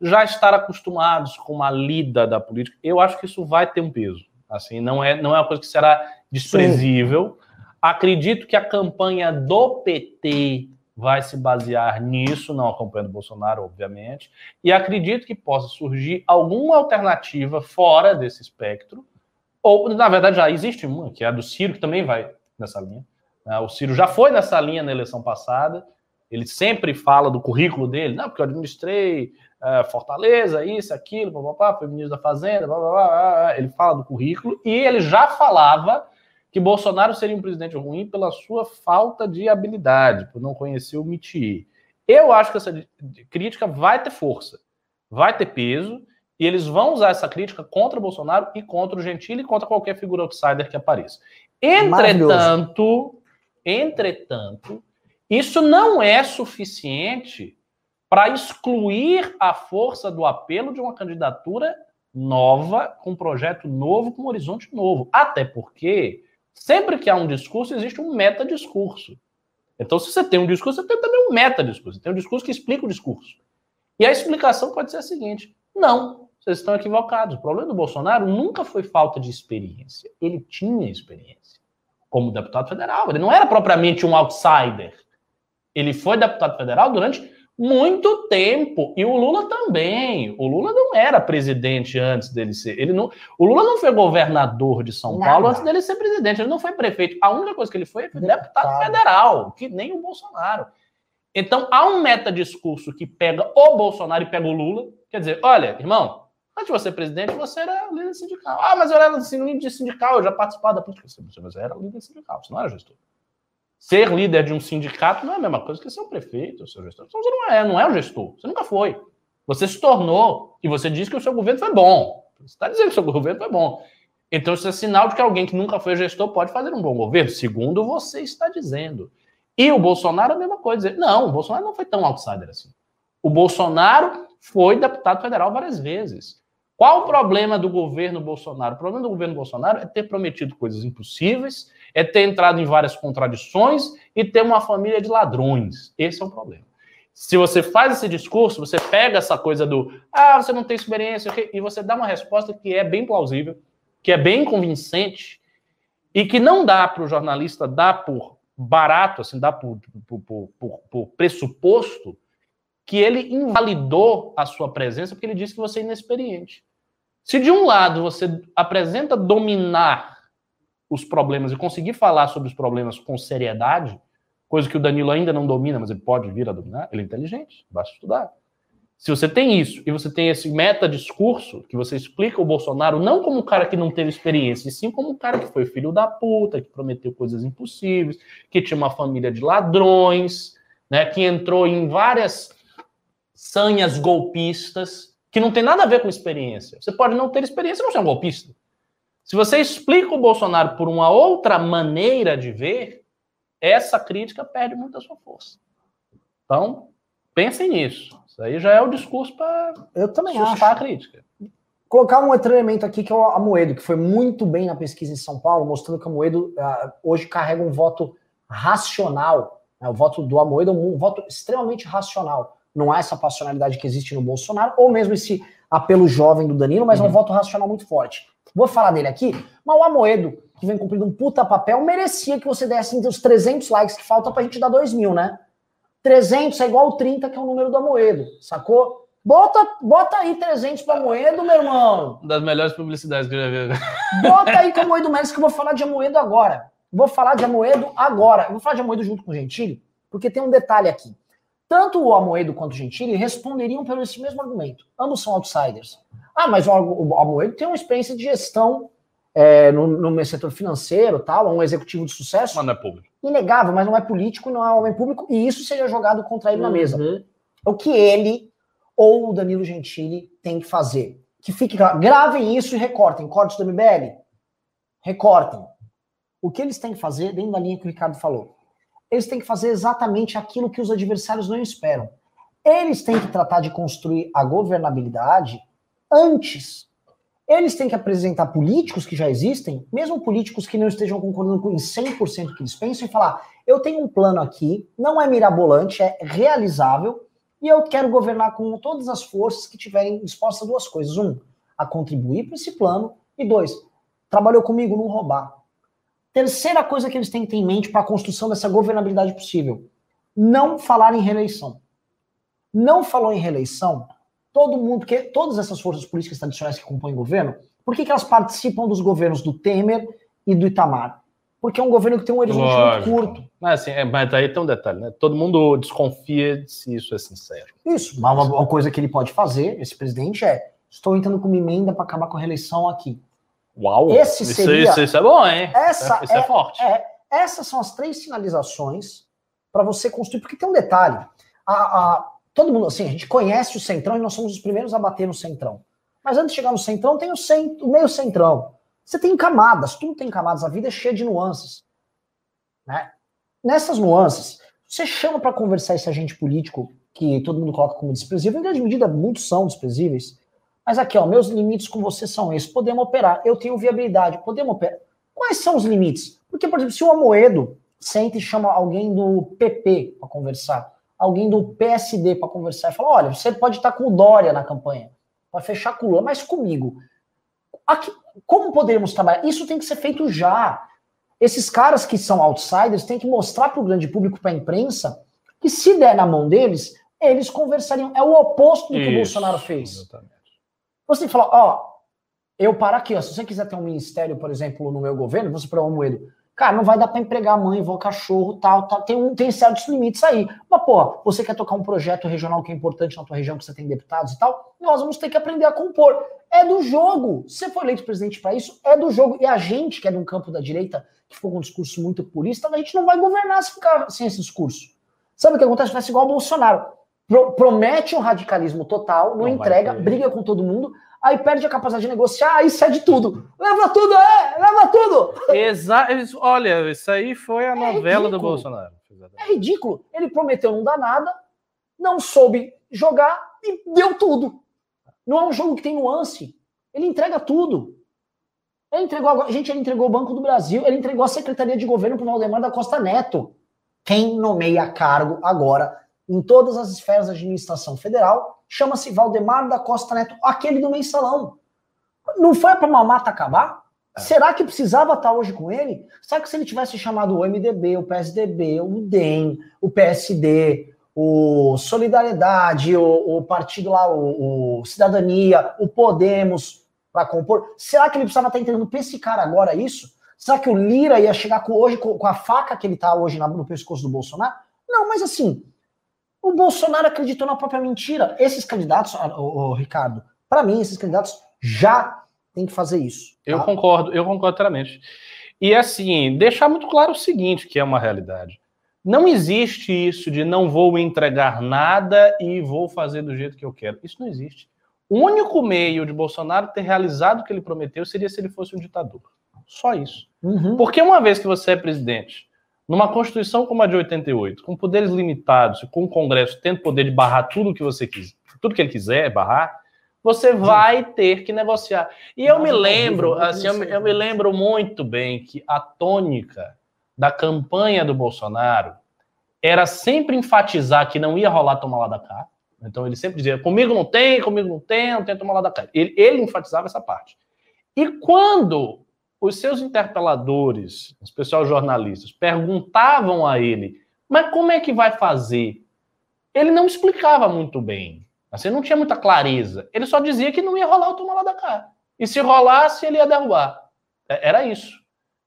já estar acostumados com uma lida da política. Eu acho que isso vai ter um peso. Assim, não é, não é uma coisa que será desprezível. Sim. Acredito que a campanha do PT vai se basear nisso, não acompanhando Bolsonaro, obviamente, e acredito que possa surgir alguma alternativa fora desse espectro, ou, na verdade, já existe uma, que é a do Ciro, que também vai nessa linha. Né? O Ciro já foi nessa linha na eleição passada, ele sempre fala do currículo dele, não, porque eu administrei uh, Fortaleza, isso, aquilo, papapá, foi ministro da Fazenda, blá, blá, blá, ele fala do currículo, e ele já falava que Bolsonaro seria um presidente ruim pela sua falta de habilidade, por não conhecer o métier. Eu acho que essa crítica vai ter força, vai ter peso, e eles vão usar essa crítica contra Bolsonaro e contra o Gentili e contra qualquer figura outsider que apareça. Entretanto, Entretanto, isso não é suficiente para excluir a força do apelo de uma candidatura nova, com um projeto novo, com um horizonte novo. Até porque, sempre que há um discurso, existe um meta-discurso. Então, se você tem um discurso, você tem também um meta-discurso. Tem um discurso que explica o discurso. E a explicação pode ser a seguinte: não, vocês estão equivocados. O problema do Bolsonaro nunca foi falta de experiência. Ele tinha experiência como deputado federal. Ele não era propriamente um outsider. Ele foi deputado federal durante muito tempo. E o Lula também. O Lula não era presidente antes dele ser. Ele não, o Lula não foi governador de São Nada. Paulo antes dele ser presidente. Ele não foi prefeito. A única coisa que ele foi foi deputado federal, que nem o Bolsonaro. Então há um metadiscurso que pega o Bolsonaro e pega o Lula. Quer dizer, olha, irmão, antes de você ser presidente, você era líder sindical. Ah, mas eu era assim, líder sindical, eu já participava da política. Você era líder sindical, você não era gestor. Ser líder de um sindicato não é a mesma coisa que ser um prefeito, seu gestor. Então, você não é, não é o gestor. Você nunca foi. Você se tornou e você diz que o seu governo foi bom. Você está dizendo que o seu governo foi bom. Então, isso é sinal de que alguém que nunca foi gestor pode fazer um bom governo, segundo você está dizendo. E o Bolsonaro, a mesma coisa. Não, o Bolsonaro não foi tão outsider assim. O Bolsonaro foi deputado federal várias vezes. Qual o problema do governo Bolsonaro? O problema do governo Bolsonaro é ter prometido coisas impossíveis é ter entrado em várias contradições e ter uma família de ladrões. Esse é o problema. Se você faz esse discurso, você pega essa coisa do ah, você não tem experiência, e você dá uma resposta que é bem plausível, que é bem convincente e que não dá para o jornalista dar por barato, assim, dá por, por, por, por, pressuposto que ele invalidou a sua presença porque ele disse que você é inexperiente. Se de um lado você apresenta dominar os problemas e conseguir falar sobre os problemas com seriedade, coisa que o Danilo ainda não domina, mas ele pode vir a dominar, ele é inteligente, basta estudar. Se você tem isso e você tem esse meta-discurso que você explica o Bolsonaro não como um cara que não teve experiência, e sim como um cara que foi filho da puta, que prometeu coisas impossíveis, que tinha uma família de ladrões, né, que entrou em várias sanhas golpistas, que não tem nada a ver com experiência. Você pode não ter experiência e não ser um golpista. Se você explica o Bolsonaro por uma outra maneira de ver, essa crítica perde muita sua força. Então, pensem nisso. Isso aí já é o discurso para eu também acho a crítica. Colocar um outro elemento aqui que é o Amoedo, que foi muito bem na pesquisa em São Paulo, mostrando que o Amoedo uh, hoje carrega um voto racional. Né? O voto do Amoedo é um voto extremamente racional. Não há essa passionalidade que existe no Bolsonaro, ou mesmo esse apelo jovem do Danilo, mas uhum. é um uhum. voto racional muito forte. Vou falar dele aqui, mas o Amoedo, que vem cumprindo um puta papel, merecia que você desse os 300 likes que falta pra gente dar 2 mil, né? 300 é igual 30, que é o número do Amoedo, sacou? Bota, bota aí 300 para Amoedo, meu irmão. Das melhores publicidades que eu já vi. Bota aí com Amoedo Mendes, que eu vou falar de Amoedo agora. Vou falar de Amoedo agora. Eu vou falar de Amoedo junto com o Gentili, porque tem um detalhe aqui. Tanto o Amoedo quanto o Gentili responderiam pelo esse mesmo argumento. Ambos são outsiders. Ah, mas o, Amoedo tem uma experiência de gestão é, no, no setor financeiro, tal, é um executivo de sucesso. Mas não é público. Inegável, mas não é político, não é homem público, e isso seria jogado contra ele uhum. na mesa. O que ele ou o Danilo Gentili tem que fazer? Que fique claro, gravem isso e recortem. Cortes do MBL, recortem. O que eles têm que fazer, dentro da linha que o Ricardo falou, eles têm que fazer exatamente aquilo que os adversários não esperam. Eles têm que tratar de construir a governabilidade antes. Eles têm que apresentar políticos que já existem, mesmo políticos que não estejam concordando com em 100% que eles pensam, e falar: eu tenho um plano aqui, não é mirabolante, é realizável, e eu quero governar com todas as forças que tiverem dispostas a duas coisas. Um, a contribuir para esse plano, e dois, trabalhou comigo, não roubar. Terceira coisa que eles têm que ter em mente para a construção dessa governabilidade possível: não falar em reeleição. Não falou em reeleição, todo mundo, porque todas essas forças políticas tradicionais que compõem o governo, por que, que elas participam dos governos do Temer e do Itamar? Porque é um governo que tem um horizonte Lógico. muito curto. Mas, assim, é, mas aí tem um detalhe, né? Todo mundo desconfia de se isso é sincero. Isso, mas uma, uma coisa que ele pode fazer, esse presidente, é: estou entrando com uma emenda para acabar com a reeleição aqui. Uau! Esse seria, isso, isso é bom, hein? Essa isso é, é forte. É, essas são as três sinalizações para você construir, porque tem um detalhe. A, a, todo mundo, assim, a gente conhece o Centrão e nós somos os primeiros a bater no Centrão. Mas antes de chegar no Centrão, tem o, o meio Centrão. Você tem camadas, tudo tem camadas, a vida é cheia de nuances. Né? nessas nuances, você chama para conversar esse agente político que todo mundo coloca como desprezível, em grande medida muitos são desprezíveis, mas aqui, ó, meus limites com você são esses. Podemos operar, eu tenho viabilidade, podemos operar. Quais são os limites? Porque, por exemplo, se o Amoedo senta e chama alguém do PP para conversar, alguém do PSD para conversar e fala: olha, você pode estar com o Dória na campanha, para fechar com o Lula, mas comigo. Aqui, como poderíamos trabalhar? Isso tem que ser feito já. Esses caras que são outsiders têm que mostrar para o grande público, para a imprensa, que se der na mão deles, eles conversariam. É o oposto do que Isso, o Bolsonaro fez. Exatamente. Você tem que falar, ó, eu paro aqui, ó, se você quiser ter um ministério, por exemplo, no meu governo, você para o Moedo, cara, não vai dar para empregar mãe, vó, cachorro, tal, tal, tem, um, tem certos limites aí. Mas, pô, você quer tocar um projeto regional que é importante na tua região, que você tem deputados e tal, nós vamos ter que aprender a compor. É do jogo. Você foi eleito presidente para isso, é do jogo. E a gente, que é de um campo da direita, que ficou com um discurso muito purista, a gente não vai governar se ficar sem esse discurso. Sabe o que acontece? Vai ser igual o Bolsonaro pro, promete um radicalismo total, não, não entrega, briga com todo mundo, aí perde a capacidade de negociar, aí cede tudo. Leva tudo, é! Leva tudo! Exato. Olha, isso aí foi a é novela ridículo. do Bolsonaro. É ridículo. Ele prometeu não dar nada, não soube jogar e deu tudo. Não é um jogo que tem nuance. Ele entrega tudo. Ele entregou, gente, ele entregou o Banco do Brasil, ele entregou a Secretaria de Governo para o Valdemar da Costa Neto. Quem nomeia cargo agora em todas as esferas da administração federal, chama-se Valdemar da Costa Neto, aquele do mensalão. Não foi para uma mata acabar? É. Será que precisava estar hoje com ele? Será que se ele tivesse chamado o MDB, o PSDB, o DEM, o PSD, o Solidariedade, o, o partido lá, o, o Cidadania, o Podemos, para compor, será que ele precisava estar entendendo para esse cara agora isso? Será que o Lira ia chegar com, hoje com, com a faca que ele está hoje na, no pescoço do Bolsonaro? Não, mas assim, o Bolsonaro acreditou na própria mentira. Esses candidatos, o, Ricardo, para mim, esses candidatos já têm que fazer isso. Tá? Eu concordo, eu concordo claramente. E assim, deixar muito claro o seguinte, que é uma realidade. Não existe isso de não vou entregar nada e vou fazer do jeito que eu quero. Isso não existe. O único meio de Bolsonaro ter realizado o que ele prometeu seria se ele fosse um ditador. Só isso. Uhum. Porque uma vez que você é presidente numa Constituição como a de 88, com poderes limitados, com o Congresso tendo poder de barrar tudo que você quiser, tudo que ele quiser barrar, você vai ter que negociar. E eu me lembro, assim, eu, eu me lembro muito bem que a tônica da campanha do Bolsonaro era sempre enfatizar que não ia rolar tomar lá da cá. Então ele sempre dizia: comigo não tem, comigo não tem, não tem tomar lá da cá. Ele, ele enfatizava essa parte. E quando os seus interpeladores, os pessoal jornalistas, perguntavam a ele, mas como é que vai fazer? Ele não explicava muito bem. Assim, não tinha muita clareza. Ele só dizia que não ia rolar o toma lá da cá. E se rolasse, ele ia derrubar. É, era isso.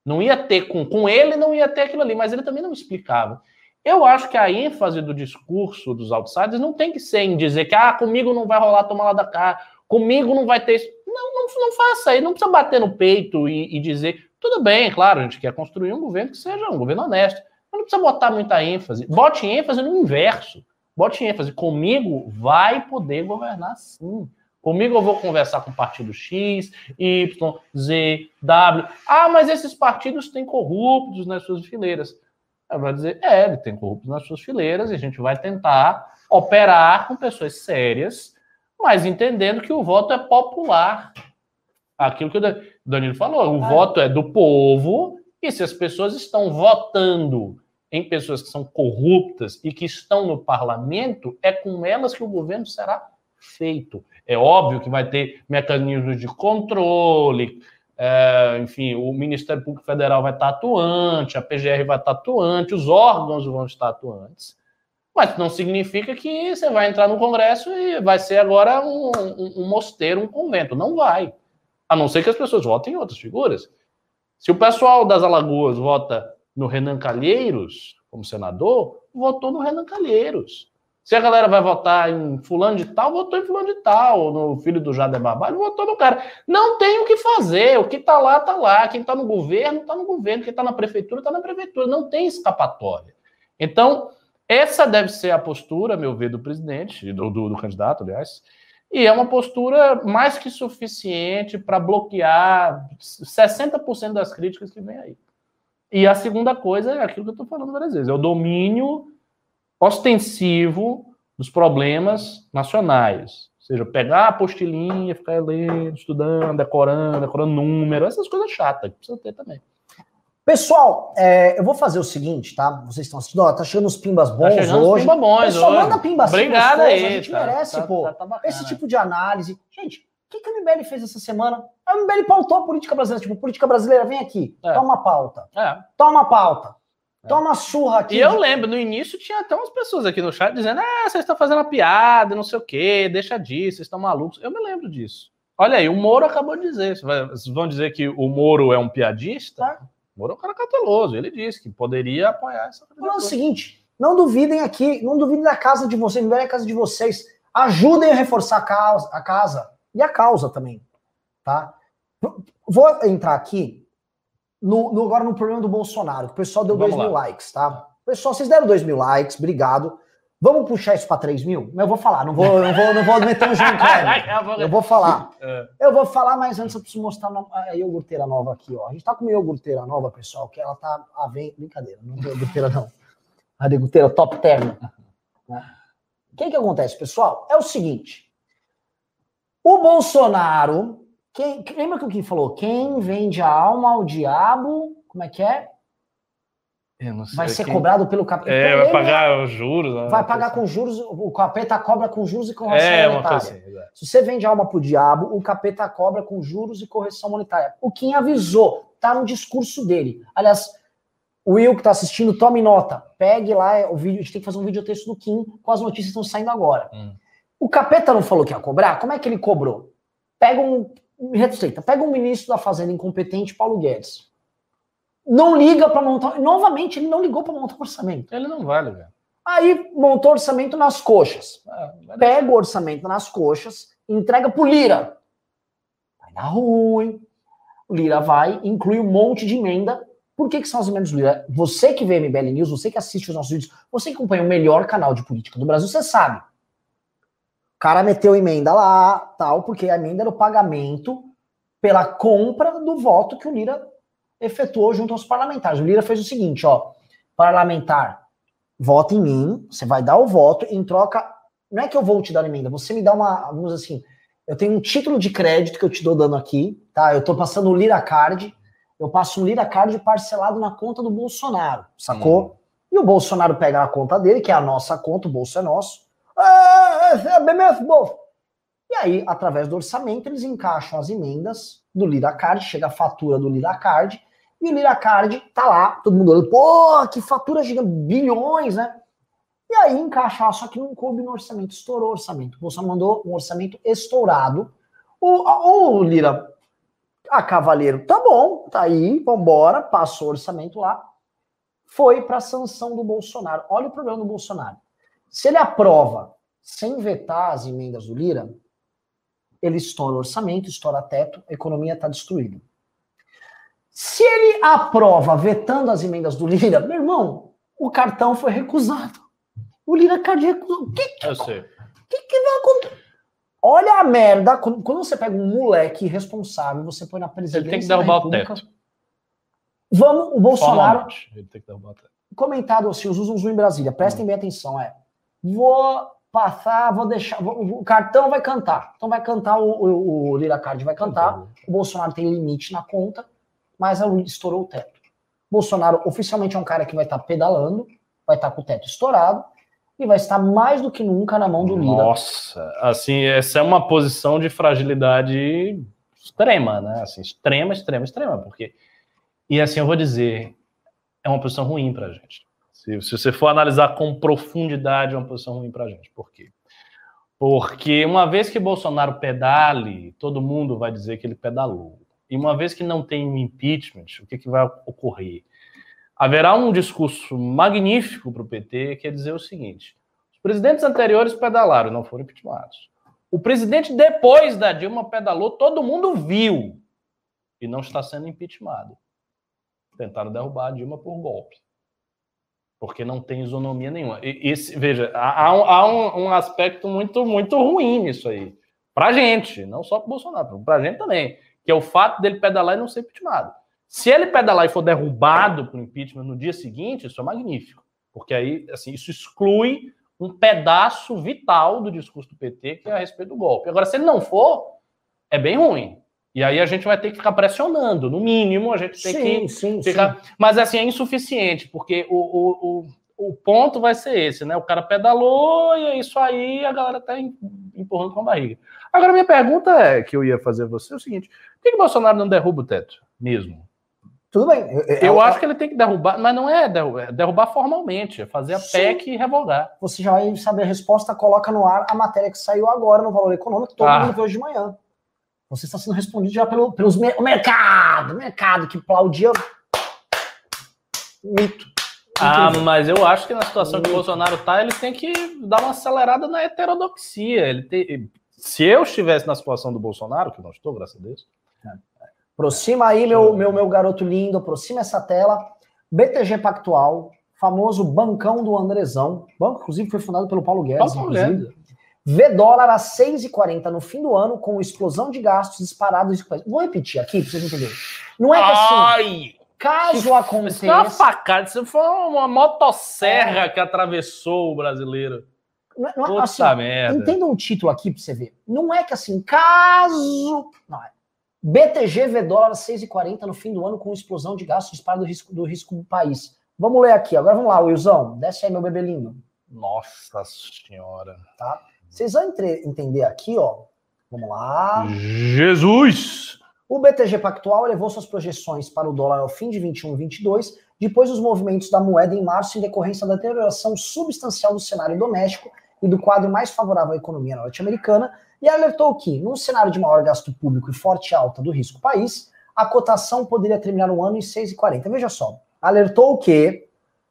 Não ia ter com, com ele, não ia ter aquilo ali, mas ele também não explicava. Eu acho que a ênfase do discurso dos outsiders não tem que ser em dizer que ah, comigo não vai rolar tomar lá da cá, comigo não vai ter isso. Não, não, não faça aí, não precisa bater no peito e, e, dizer, tudo bem, claro, a gente quer construir um governo que seja um governo honesto, mas não precisa botar muita ênfase. Bote ênfase no inverso. Bote ênfase, comigo vai poder governar sim. Comigo eu vou conversar com o partido X, Y, Z, W. Ah, mas esses partidos têm corruptos nas suas fileiras. Ela vai dizer, é, ele tem corruptos nas suas fileiras e a gente vai tentar operar com pessoas sérias mas entendendo que o voto é popular. Aquilo que o Danilo falou, o ah. voto é do povo, e se as pessoas estão votando em pessoas que são corruptas e que estão no parlamento, é com elas que o governo será feito. É óbvio que vai ter mecanismos de controle, é, enfim, o Ministério Público Federal vai estar atuante, a PGR vai estar atuante, os órgãos vão estar atuantes. Mas não significa que você vai entrar no Congresso e vai ser agora um, um, um mosteiro, um convento. Não vai. A não ser que as pessoas votem em outras figuras. Se o pessoal das Alagoas vota no Renan Calheiros como senador, votou no Renan Calheiros. Se a galera vai votar em fulano de tal, votou em fulano de tal, no filho do Jader Barbalho, votou no cara. Não tem o que fazer, o que tá lá, tá lá. Quem tá no governo, tá no governo. Quem tá na prefeitura, tá na prefeitura. Não tem escapatória. Então, essa deve ser a postura, meu ver, do presidente, do, do, do candidato, aliás, e é uma postura mais que suficiente para bloquear 60% das críticas que vem aí. E a segunda coisa é aquilo que eu estou falando várias vezes: é o domínio ostensivo dos problemas nacionais. Ou seja, pegar a apostilinha, ficar lendo, estudando, decorando, decorando número, essas coisas chatas que precisa ter também. Pessoal, é, eu vou fazer o seguinte, tá? Vocês estão assistindo, ó, tá chegando os pimbas tá bons tá hoje. Pimba bons Pessoal, hoje. manda pimbas Obrigado aí. A gente tá, merece, tá, pô. tá, tá esse tipo de análise. Gente, o que, que o MBL fez essa semana? A MBL pautou a política brasileira. Tipo, política brasileira, vem aqui, É. toma pauta. É. Toma pauta. É. Toma surra aqui. E eu lembro, no início tinha até umas pessoas aqui no chat dizendo: ah, vocês estão fazendo uma piada, não sei o quê, deixa disso, vocês estão malucos. Eu me lembro disso. Olha aí, o Moro acabou de dizer. Vocês vão dizer que o Moro é um piadista? O Moro é um cara cauteloso. Ele disse que poderia apoiar essa Falando o seguinte, não duvidem aqui, não duvidem da casa de vocês, MBL é a casa de vocês. Ajudem a reforçar a causa, a casa e a causa também, tá? Vou entrar aqui no, no- agora no problema do Bolsonaro. que O pessoal deu 2 Vamos mil lá. likes, tá? Pessoal, vocês deram 2 mil likes, obrigado. Vamos puxar isso para 3 mil? Mas eu vou falar, não vou, não vou, não vou meter um João Kleber. Eu vou falar. É. Eu vou falar, mas antes eu preciso mostrar a iogurteira nova aqui, ó. A gente tá com uma iogurteira nova, pessoal, que ela tá a venda. Brincadeira, não tem iogurteira, não. A iogurteira top term. né? O que que acontece, pessoal? É o seguinte. O Bolsonaro, quem, lembra que o que falou? Quem vende a alma ao diabo, como é que é? Vai ser quem- cobrado pelo capeta. É, Então, vai pagar os juros. Vai pagar com juros, o capeta cobra com juros e correção É, monetária. assim. Se você vende alma pro diabo, o capeta cobra com juros e correção monetária. O Kim avisou, tá no discurso dele. Aliás, o Will que tá assistindo, tome nota. Pegue lá é, o vídeo, a gente tem que fazer um vídeo texto do Kim com as notícias que estão saindo agora. Hum. O capeta não falou que ia cobrar? Como é que ele cobrou? Pega um. Receita, pega um ministro da Fazenda incompetente, Paulo Guedes. Não liga para montar. Novamente, ele não ligou para montar o orçamento. Ele não vale, velho. Aí montou orçamento nas coxas Ah, vai pega o orçamento nas coxas, entrega pro Lira. Vai dar ruim. O Lira vai, inclui um monte de emenda. Por que, que são as emendas do Lira? Você que vê MBL News, você que assiste os nossos vídeos, você que acompanha o melhor canal de política do Brasil, você sabe. O cara meteu emenda lá, tal, porque a emenda era o pagamento pela compra do voto que o Lira efetuou junto aos parlamentares. O Lira fez o seguinte, ó, parlamentar, vota em mim, você vai dar o voto em troca não é que eu vou te dar emenda, você me dá uma, vamos assim, eu tenho um título de crédito que eu te dou dando aqui, tá? Eu tô passando o Lira Card, eu passo um Lira Card parcelado na conta do Bolsonaro, sacou? E o Bolsonaro pega a conta dele, que é a nossa conta, o bolso é nosso. Ah, é BMF, bolso. E aí, através do orçamento, eles encaixam as emendas do Lira Card, chega a fatura do Lira Card, e o Lira Card tá lá, todo mundo olhando, pô, que fatura gigante, bilhões, né? E aí encaixa, só que não coube no orçamento, estourou o orçamento. O Bolsonaro mandou um orçamento estourado. O, o Lira, a Cavaleiro, tá bom, tá aí, vambora, passou o orçamento lá. Foi para sanção do Bolsonaro. Olha o problema do Bolsonaro. Se ele aprova sem vetar as emendas do Lira, ele estoura orçamento, estoura teto, a economia está destruída. Se ele aprova vetando as emendas do Lira, meu irmão, o cartão foi recusado. O Lira Card recusou. O que, que, Eu sei. que, que vai acontecer? Olha a merda. Quando, você pega um moleque irresponsável, você põe na presidência. Ele tem que derrubar o teto. Vamos, o Bolsonaro, Formalmente, Ele tem que derrubar o teto. comentado assim, os zoom em Brasília, prestem bem atenção, é. Vou passar, vou deixar. vou- o cartão vai cantar. Então vai cantar, o, o, o Lira Card vai cantar. O Bolsonaro tem limite na conta, mas ele estourou o teto. Bolsonaro oficialmente é um cara que vai estar pedalando, vai estar com o teto estourado e vai estar mais do que nunca na mão do Lira. Nossa, assim, essa é uma posição de fragilidade extrema, né? Assim, extrema, extrema, extrema, porque e assim eu vou dizer, é uma posição ruim para a gente. Se, se você for analisar com profundidade, é uma posição ruim para a gente. Por quê? Porque uma vez que Bolsonaro pedale, todo mundo vai dizer que ele pedalou. E uma vez que não tem um impeachment, o que, que vai ocorrer? Haverá um discurso magnífico para o PT, que é dizer o seguinte: os presidentes anteriores pedalaram não foram impeachmentados. O presidente depois da Dilma pedalou, todo mundo viu e não está sendo impeachmentado. Tentaram derrubar a Dilma por golpe. Porque não tem isonomia nenhuma. E, esse, veja, há, há um, um- aspecto muito, muito ruim nisso aí. Pra gente, não só pro Bolsonaro, pra gente também. Que é o fato dele pedalar e não ser impeachmentado. Se ele pedalar e for derrubado por impeachment no dia seguinte, isso é magnífico. Porque aí, assim, isso exclui um pedaço vital do discurso do PT, que é a respeito do golpe. Agora, se ele não for, é bem ruim. E aí a gente vai ter que ficar pressionando, no mínimo, a gente tem sim, que sim, ficar. Sim. Mas assim, é insuficiente, porque o, o, o, o, ponto vai ser esse, né? O cara pedalou e é isso aí, a galera tá empurrando com a barriga. Agora, minha pergunta é, que eu ia fazer a você é o seguinte: por que, que o Bolsonaro não derruba o teto mesmo? Tudo bem. Eu, eu, eu acho que ele tem que derrubar, mas não é derrubar, é derrubar formalmente, é fazer a Sim. PEC e revogar. Você já vai saber a resposta, coloca no ar a matéria que saiu agora no Valor Econômico, todo ah. mundo viu hoje de manhã. Você está sendo respondido já pelo pelos, o mercado, o mercado que aplaudia mito. Ah, mas eu acho que na situação que o Bolsonaro está, ele tem que dar uma acelerada na heterodoxia. Ele tem... Se eu estivesse na situação do Bolsonaro, que não estou, graças a Deus, Aproxima aí, meu, meu, meu garoto lindo, aproxima essa tela. BTG Pactual, famoso bancão do Andrezão. Banco, inclusive, foi fundado pelo Paulo Guedes. Paulo Guedes. V dólar a 6,40 no fim do ano, com explosão de gastos disparados. Vou repetir aqui para vocês entenderem. Não é que assim. Ai, caso aconteça. Isso foi uma facada, isso foi uma motosserra é. que atravessou o brasileiro. Não, não, Puta assim, merda. Entenda um título aqui para você ver. Não é que assim, caso. Não, é BTG vê dólar 6,40 no fim do ano com explosão de gastos para do risco, do risco do país. Vamos ler aqui. Agora vamos lá, Wilson. Desce aí, meu bebê lindo. Nossa senhora. Tá? Vocês vão entender aqui, ó. Vamos lá. Jesus! O BTG Pactual elevou suas projeções para o dólar ao fim de 21 e 22, depois dos movimentos da moeda em março em decorrência da deterioração substancial do cenário doméstico e do quadro mais favorável à economia norte-americana, e alertou que, num cenário de maior gasto público e forte alta do risco país, a cotação poderia terminar o ano em 6,40. Veja só, alertou que,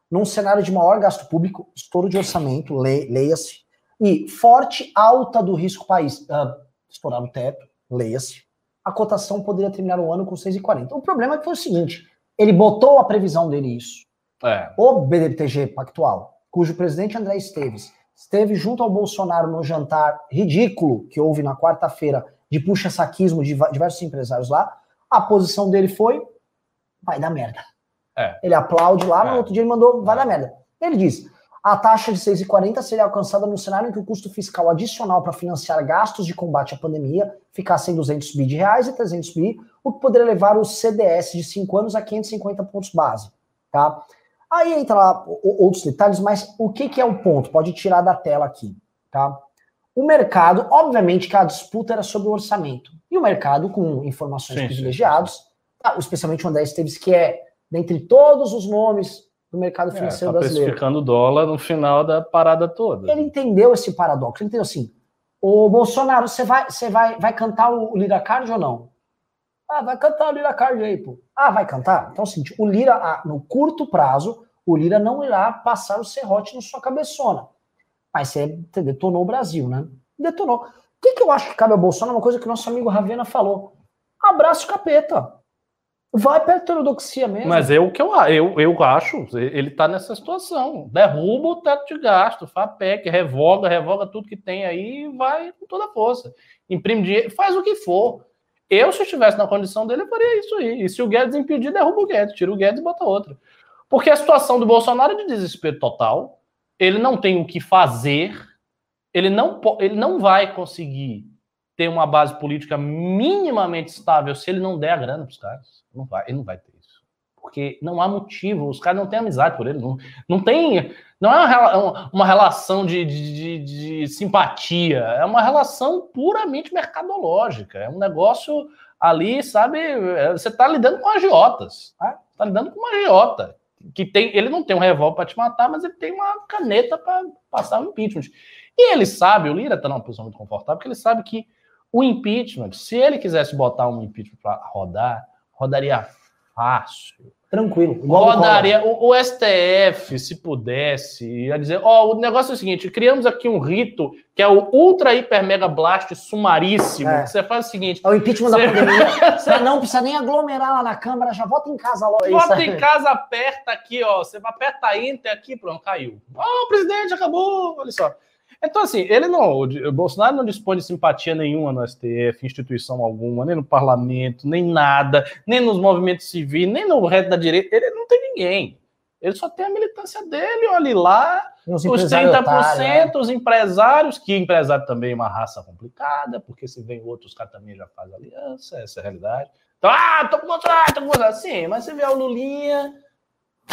num cenário de maior gasto público, estouro de orçamento, le, leia-se, e forte alta do risco país, uh, estourar o teto, leia-se, a cotação poderia terminar o ano com 6,40. O problema é que foi o seguinte, ele botou a previsão dele isso. É. O BDTG Pactual, cujo presidente André Esteves esteve junto ao Bolsonaro no jantar ridículo que houve na quarta-feira de puxa-saquismo de diversos empresários lá, a posição dele foi: vai dar merda. É. Ele aplaude lá, é. no outro dia ele mandou: vai é. dar merda. Ele diz: a taxa de 6,40 seria alcançada no cenário em que o custo fiscal adicional para financiar gastos de combate à pandemia ficasse em 200 bi de reais e 300 bi, o que poderia levar o CDS de 5 anos a 550 pontos base. Tá? Aí entra lá outros detalhes, mas o que, que é o ponto? Pode tirar da tela aqui, tá? O mercado, obviamente que a disputa era sobre o orçamento. E o mercado, com informações sim, sim. Tá, especialmente o André Esteves, que é, dentre todos os nomes do mercado é, financeiro é, tá brasileiro. especificando o dólar no final da parada toda. Ele entendeu esse paradoxo. Ele entendeu assim, ô Bolsonaro, você vai, você vai, vai cantar o Lira Card ou não? Ah, vai cantar o Lira Card aí, pô. Ah, vai cantar? Então é o seguinte, o Lira, ah, no curto prazo, o Lira não irá passar o serrote na sua cabeçona. Mas você detonou o Brasil, né? Detonou. O que, que eu acho que cabe ao Bolsonaro? Uma coisa que nosso amigo Ravena falou. Abraço capeta. Vai para a heterodoxia mesmo. Mas é o que eu, eu, eu acho. Ele está nessa situação. Derruba o teto de gasto, faz PEC, revoga, revoga tudo que tem aí e vai com toda a força. Imprime dinheiro, faz o que for. Eu, se estivesse na condição dele, eu faria isso aí. E se o Guedes impedir, derruba o Guedes, tira o Guedes e bota outro. Porque a situação do Bolsonaro é de desespero total. Ele não tem o que fazer. Ele não, ele não vai conseguir ter uma base política minimamente estável se ele não der a grana para os caras. Não vai, ele não vai ter isso. Porque não há motivo, os caras não têm amizade por ele. Não, não tem. Não é uma, uma relação de, de, de, de simpatia, é uma relação puramente mercadológica. É um negócio ali, sabe? É, você está lidando com agiotas. Está tá lidando com uma agiota que tem, ele não tem um revólver para te matar, mas ele tem uma caneta para passar o impeachment. E ele sabe, o Lira está numa posição muito confortável, porque ele sabe que o impeachment, se ele quisesse botar um impeachment para rodar, rodaria fácil. Tranquilo. Rodaria. O, o, STF, se pudesse, ia dizer: ó, oh, o negócio é o seguinte: criamos aqui um rito que é o Ultra Hiper Mega Blast sumaríssimo. É. você faz o seguinte: é o impeachment você... da pandemia. você não precisa nem aglomerar lá na Câmara, já vota em casa logo. Vota em casa, aperta aqui, ó. Você aperta Enter aqui, pronto, caiu. Ó, oh, presidente, acabou. Olha só. Então, assim, ele não. O Bolsonaro não dispõe de simpatia nenhuma no STF, instituição alguma, nem no parlamento, nem nada, nem nos movimentos civis, nem no resto da direita. Ele não tem ninguém. Ele só tem a militância dele, olha lá, os, os 30%, otário, os empresários, que empresário também é uma raça complicada, porque se vem outros, os caras também já fazem aliança, essa é a realidade. Então, ah, tô com Bolsonaro, tô com Bolsonaro. Sim, mas você vê o Lulinha,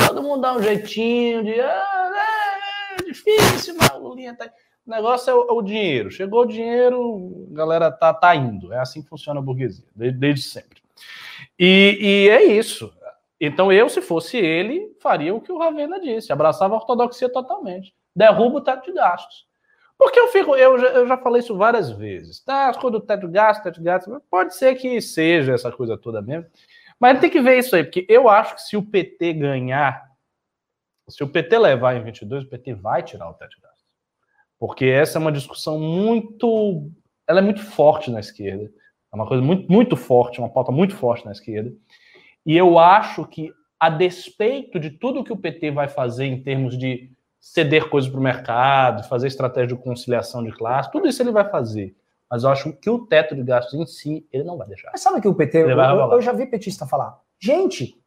todo mundo dá um jeitinho de. Ah, é, é difícil, mas o Lulinha tá. O negócio é o, é o, dinheiro. Chegou o dinheiro, a galera tá, tá indo. É assim que funciona a burguesia, desde, desde sempre. E, e é isso. Então, eu, se fosse ele, faria o que o Ravena disse, abraçava a ortodoxia totalmente. Derruba o teto de gastos. Porque eu fico, eu já, eu já falei isso várias vezes. Tá, as coisas do teto de gastos, teto de gastos, pode ser que seja essa coisa toda mesmo. Mas tem que ver isso aí, porque eu acho que se o PT ganhar, se o PT levar em 22, o PT vai tirar o teto de gastos. Porque essa é uma discussão muito. Ela é muito forte na esquerda. É uma coisa muito, muito forte, uma pauta muito forte na esquerda. E eu acho que, a despeito de tudo que o PT vai fazer em termos de ceder coisas para o mercado, fazer estratégia de conciliação de classe, tudo isso ele vai fazer. Mas eu acho que o teto de gastos em si, ele não vai deixar. Mas sabe que o PT, eu, eu, já vi petista falar, gente,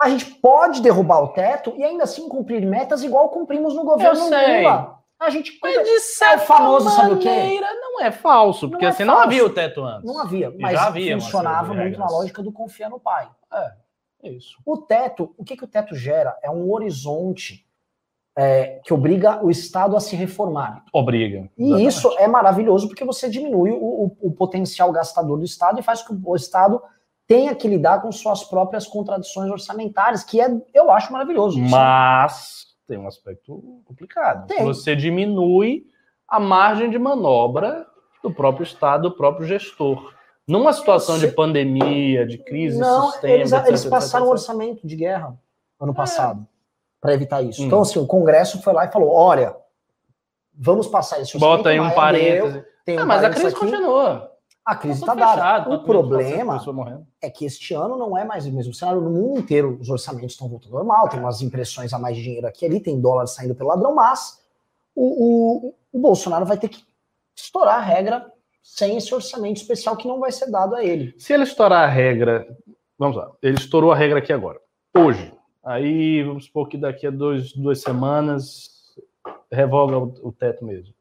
a gente pode derrubar o teto e ainda assim cumprir metas igual cumprimos no governo eu sei. Lula. A gente mas de certa é famoso, sabe o quê? não é falso, porque não é assim falso. não havia o teto antes. Não havia, mas havia funcionava muito na lógica do confiar no pai. É. É isso. O teto, o que, que o teto gera? É um horizonte é, que obriga o Estado a se reformar. Obriga. E exatamente. isso é maravilhoso porque você diminui o, o, o, potencial gastador do Estado e faz com que o Estado tenha que lidar com suas próprias contradições orçamentárias, que é, eu acho maravilhoso. Mas tem um aspecto complicado. Tem. Você diminui a margem de manobra do próprio Estado, do próprio gestor. Numa situação de pandemia, de crise Não, sistema, eles, etc, eles passaram etc, um orçamento de guerra ano é. passado para evitar isso. Hum. Então, assim, o Congresso foi lá e falou: olha, vamos passar esse orçamento. Bota aí um parêntese. Tem um ah, mas a crise aqui. continua. A crise está dada. O problema é que este ano não é mais o mesmo cenário. No mundo inteiro, os orçamentos estão voltando ao normal, tem umas impressões a mais de dinheiro aqui ali, tem dólar saindo pelo ladrão, mas o, o, o Bolsonaro vai ter que estourar a regra sem esse orçamento especial que não vai ser dado a ele. Se ele estourar a regra, vamos lá, ele estourou a regra aqui agora, hoje. Aí vamos supor que daqui a dois, duas semanas revoga o, o teto mesmo.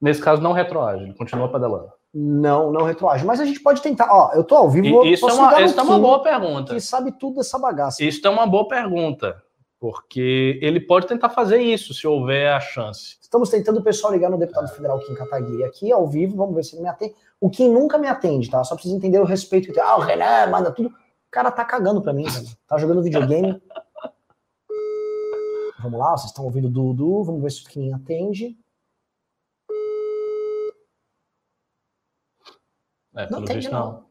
Nesse caso, não retroage, ele continua pedalando. Não, não retroage. Mas a gente pode tentar. Ó, eu tô ao vivo. E, isso é uma, isso é uma boa pergunta. Que sabe tudo dessa bagaça. Isso é uma boa pergunta. Porque ele pode tentar fazer isso, se houver a chance. Estamos tentando o pessoal ligar no deputado federal Kim Kataguiri aqui, ao vivo, vamos ver se ele me atende. O Kim nunca me atende, tá? Só precisa entender o respeito que tem. Ah, o Renan manda tudo. O cara tá cagando pra mim. Tá jogando videogame. Vamos lá, vocês estão ouvindo o Dudu, vamos ver se o Kim atende. É, não atende, não. não.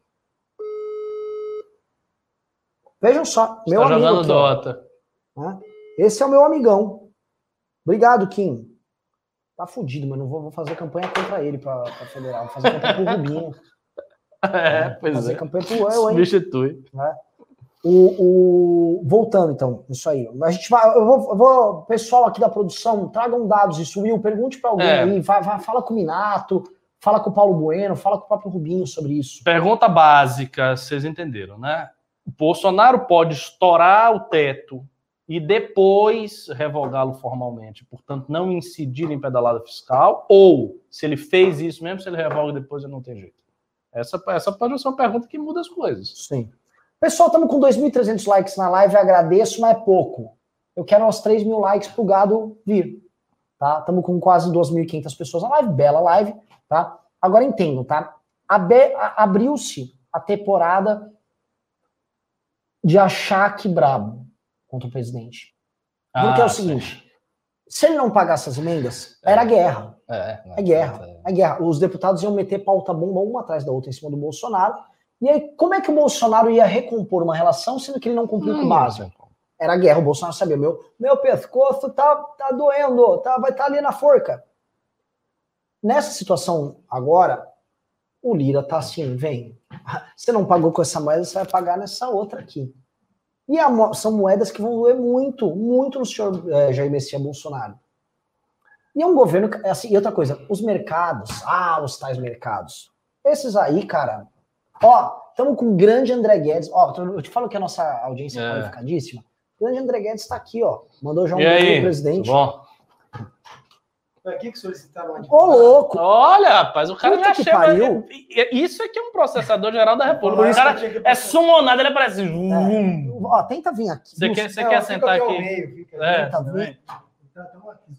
Vejam só, meu tá amigo. jogando Dota. Né? Esse é o meu amigão. Obrigado, Kim. Tá fudido, mas não vou, vou fazer campanha contra ele para federal. Vou fazer campanha pro Rubinho. É, pois fazer é. campanha pro eu, hein? Substitui. Né? O, o, voltando, então, isso aí. A gente vai. Eu vou, eu vou pessoal aqui da produção, tragam dados isso, Will. Pergunte para alguém é. aí, vai, vai, fala com o Minato, fala com o Paulo Bueno, fala com o próprio Rubinho sobre isso. Pergunta básica, vocês entenderam, né? O Bolsonaro pode estourar o teto e depois revogá-lo formalmente, portanto, não incidir em pedalada fiscal, ou se ele fez isso mesmo, se ele revoga depois, não tem jeito. Essa, essa pode ser uma pergunta que muda as coisas. Sim. Pessoal, estamos com 2.300 likes na live, agradeço, mas é pouco. Eu quero uns 3 mil likes para o gado vir. Tá? Estamos com quase 2.500 pessoas na live, bela live. Tá? Agora entendo, tá? Abriu-se a temporada de achar que brabo contra o presidente. Porque ah, é o seguinte: sim. se ele não pagasse as emendas, é. era guerra. É, é guerra. É. é guerra. Os deputados iam meter pauta bomba uma atrás da outra em cima do Bolsonaro. E aí, como é que o Bolsonaro ia recompor uma relação sendo que ele não cumpriu com o básico? Era guerra, o Bolsonaro sabia, meu, meu pescoço tá, tá doendo, tá, vai estar tá ali na forca. Nessa situação agora, o Lira tá assim, vem, você não pagou com essa moeda, você vai pagar nessa outra aqui. E a, são moedas que vão doer muito, muito no senhor é, Jair Messias Bolsonaro. E é um governo, assim, e outra coisa, os mercados, ah, os tais mercados. Esses aí, cara, ó, estamos com o grande André Guedes. Ó, eu te falo que a nossa audiência é É. qualificadíssima. O grande André Guedes está aqui, ó. Mandou já um E beijo presidente. tudo bom? Pra que que solicitaram uma Ô, louco! Olha, rapaz, o cara Puta já que chega. pariu. Isso é que é um processador geral da República. Por O cara é sumonado, ele aparece. Zum. Ó, tenta vir aqui. Você quer, você quer sentar aqui aqui? meio, fica É, aqui. Tá. Tá, tá um aqui.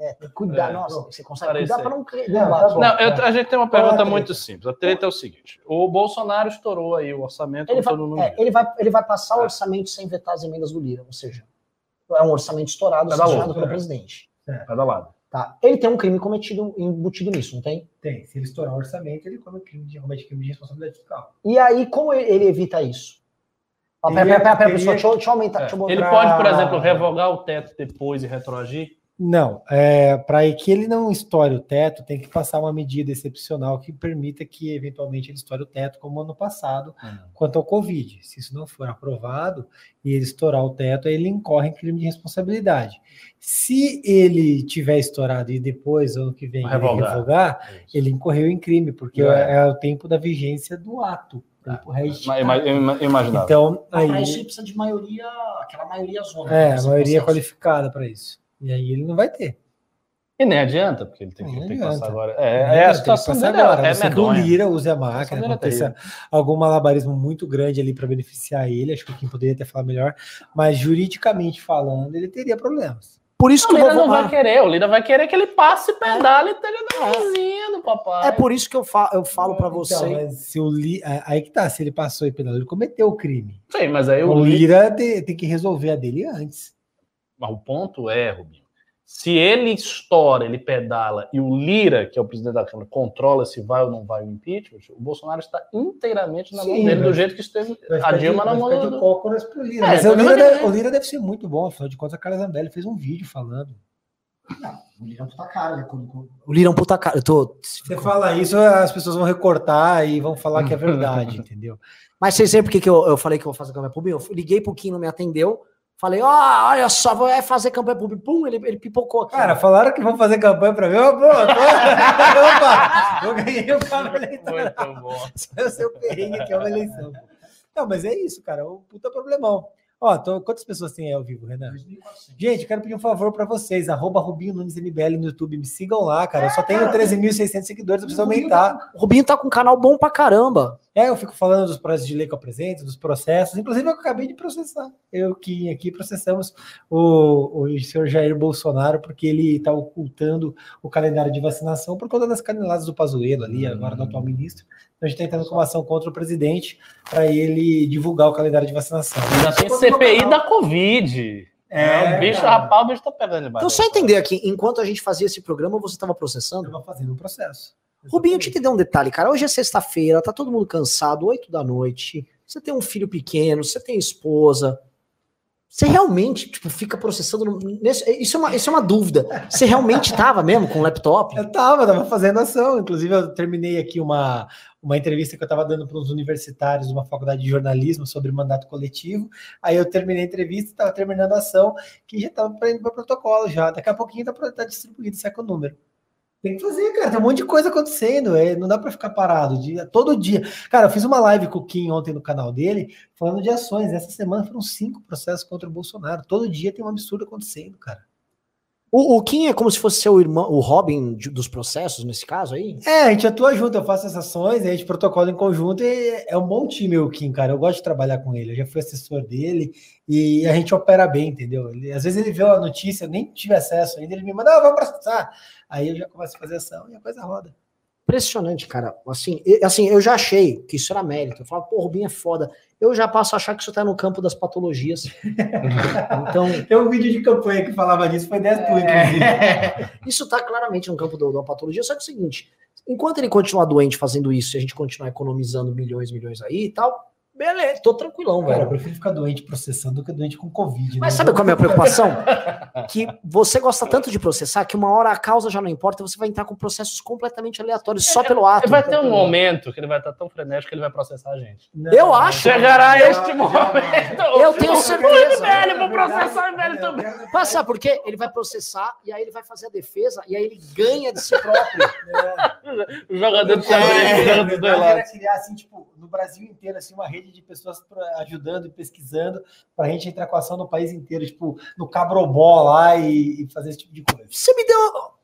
É, tem que cuidar. É. Nossa, você consegue cuidar para não criar. Não, tá. Não, eu- a gente tem uma pergunta é muito simples. A treta é o seguinte: o Bolsonaro estourou aí o orçamento. Ele vai, como todo mundo é, ele, vai, ele vai passar o É. orçamento sem vetar as emendas do Lira, ou seja, é um orçamento estourado, louco, pelo é. presidente. Cada lado. Tá. Ele tem um crime cometido, embutido nisso, não tem? Tem. Se ele estourar o orçamento, ele come crime de, comete crime de responsabilidade fiscal. E aí, como ele, ele evita isso? Ó, pera, Ele- pera, pera, pessoal, deixa, eu- deixa eu aumentar. É. Deixa eu Ele pode, por exemplo, revogar o teto depois e retroagir? Não, é, para que ele não estoure o teto, tem que passar uma medida excepcional que permita que, eventualmente, ele estoure o teto, como ano passado, quanto ao Covid. Se isso não for aprovado e ele estourar o teto, aí ele incorre em crime de responsabilidade. Se ele tiver estourado e depois, ano que vem, ele Revogar. revogar, ele incorreu em crime, porque É. é, o tempo da vigência do ato. Ima- ima- Imaginava. Então, aí, pra isso ele precisa de maioria, aquela maioria zona. é, né, maioria processo. qualificada para isso. E aí ele não vai ter. E nem adianta, porque ele tem que, Não tem que passar agora. É, é a tem que situação passar dele agora. é Você. Lira, use a máquina, é aconteça algum malabarismo muito grande ali para beneficiar ele. Acho que o Kim poderia até falar melhor, mas juridicamente falando, ele teria problemas. Por isso O que eu Lira vou não vai querer, o Lira vai querer que ele passe, pedale e esteja na do papai. É por isso que eu, fa eu falo pra Então, você. mas se o Li... Aí que tá, se ele passou e pedalou, ele cometeu o crime. Sim, mas aí O o Lira. Lira te- tem que resolver a dele antes. Mas o ponto é, Rubinho, se ele estoura, ele pedala e o Lira, que é o presidente da Câmara, controla se vai ou não vai o impeachment, o Bolsonaro está inteiramente na mão Sim, dele, do jeito que esteve a Dilma de- na mão do. cócoras pro Lira. É, mas então o não Lira, deve, querer. o Lira deve ser muito bom, afinal de contas, a Carla Zambelli fez um vídeo falando. O Lira é um puta cara, né? O Lira é um puta cara. Eu tô... Você fala isso, as pessoas vão recortar e vão falar que é verdade, entendeu? Mas vocês sabem por que, que eu, eu falei que eu vou fazer campanha pública? Eu liguei pro Kim, não me atendeu. Falei, ó, olha só, vou é fazer campanha pública. Pum, ele, ele pipocou aqui. Cara, falaram que vão fazer campanha pra mim. Tô... Opa, eu ganhei o cabo eleitoral. Muito bom. É o seu perrengue que é uma eleição. Não, mas é isso, cara. O puta problemão. Ó, tô- quantas pessoas tem aí ao vivo, Renan? Gente, quero pedir um favor pra vocês. Arroba Rubinho Nunes MBL no YouTube. Me sigam lá, cara. Eu só tenho 13.600 seguidores, eu preciso aumentar. O Rubinho tá com um canal bom pra caramba. É, eu fico falando dos projetos de lei que eu apresento, dos processos. Inclusive, eu acabei de processar. Eu que aqui processamos o, o senhor Jair Bolsonaro, porque ele está ocultando o calendário de vacinação por conta das caneladas do Pazuello ali, agora do atual ministro. Então, a gente está entrando com uma ação contra o presidente para ele divulgar o calendário de vacinação. Já tem CPI da Covid. É, o bicho, cara. rapaz, o bicho tá pegando demais. Então, só entender aqui, enquanto a gente fazia esse programa, você estava processando? Estava fazendo um processo. Rubinho, deixa eu te dar um detalhe, cara. Hoje é sexta-feira, tá todo mundo cansado, 8 da noite. Você tem um filho pequeno, você tem esposa. Você realmente, tipo, fica processando. isso, é uma, isso é uma dúvida. Você realmente tava mesmo com o laptop? Eu tava, tava fazendo ação. Inclusive, eu terminei aqui uma, uma entrevista que eu estava dando para uns universitários de uma faculdade de jornalismo sobre mandato coletivo. Aí eu terminei a entrevista, estava terminando a ação, que já estava para protocolo já. Daqui a pouquinho tá, pra- tá distribuído, saca o número. Tem que fazer, cara. Tem um monte de coisa acontecendo. É, não dá para ficar parado todo dia. Cara, eu fiz uma live com o Kim ontem no canal dele, falando de ações. Essa semana foram cinco processos contra o Bolsonaro. Todo dia tem um absurdo acontecendo, cara. O, o Kim é como se fosse seu irmão, o Robin de- dos processos, nesse caso aí? É, a gente atua junto, eu faço essas ações, a gente protocola em conjunto e é um bom time o Kim, cara. Eu gosto de trabalhar com ele, eu já fui assessor dele e a gente opera bem, entendeu? Ele- às vezes ele vê a notícia, eu nem tive acesso ainda, ele me manda, ah, vamos processar. Aí eu já começo a fazer ação e a coisa roda. Impressionante, cara. Assim, e- assim, eu já achei que isso era mérito. Eu falo, pô, o Rubinho é foda. Eu já passo a achar que isso tá no campo das patologias. Então, Tem um vídeo de campanha que falava disso, foi 10 tua, inclusive. isso tá claramente no campo do- da patologia. Só que é o seguinte: enquanto ele continuar doente fazendo isso e a gente continuar economizando milhões e milhões aí e tal, Beleza, tô tranquilão, Cara, eu velho. prefiro ficar doente processando do que doente com Covid. Mas né? sabe qual é a minha preocupação? que você gosta tanto de processar que uma hora a causa já não importa, você vai entrar com processos completamente aleatórios só pelo ato. Vai ter um momento que ele vai estar tão frenético que ele vai processar a gente. Não, Eu acho. Chegará não, este não, momento. Eu tenho certeza. velho, vou processar o velho também. Mas sabe por quê? Ele vai processar e aí ele vai fazer a defesa e aí ele ganha de si próprio. O jogador de É, verdade, era lados. criar, assim, tipo, no Brasil inteiro, assim, uma rede de pessoas ajudando e pesquisando para a gente entrar com ação no país inteiro, tipo, no Cabrobó lá e, e fazer esse tipo de coisa. Você me deu.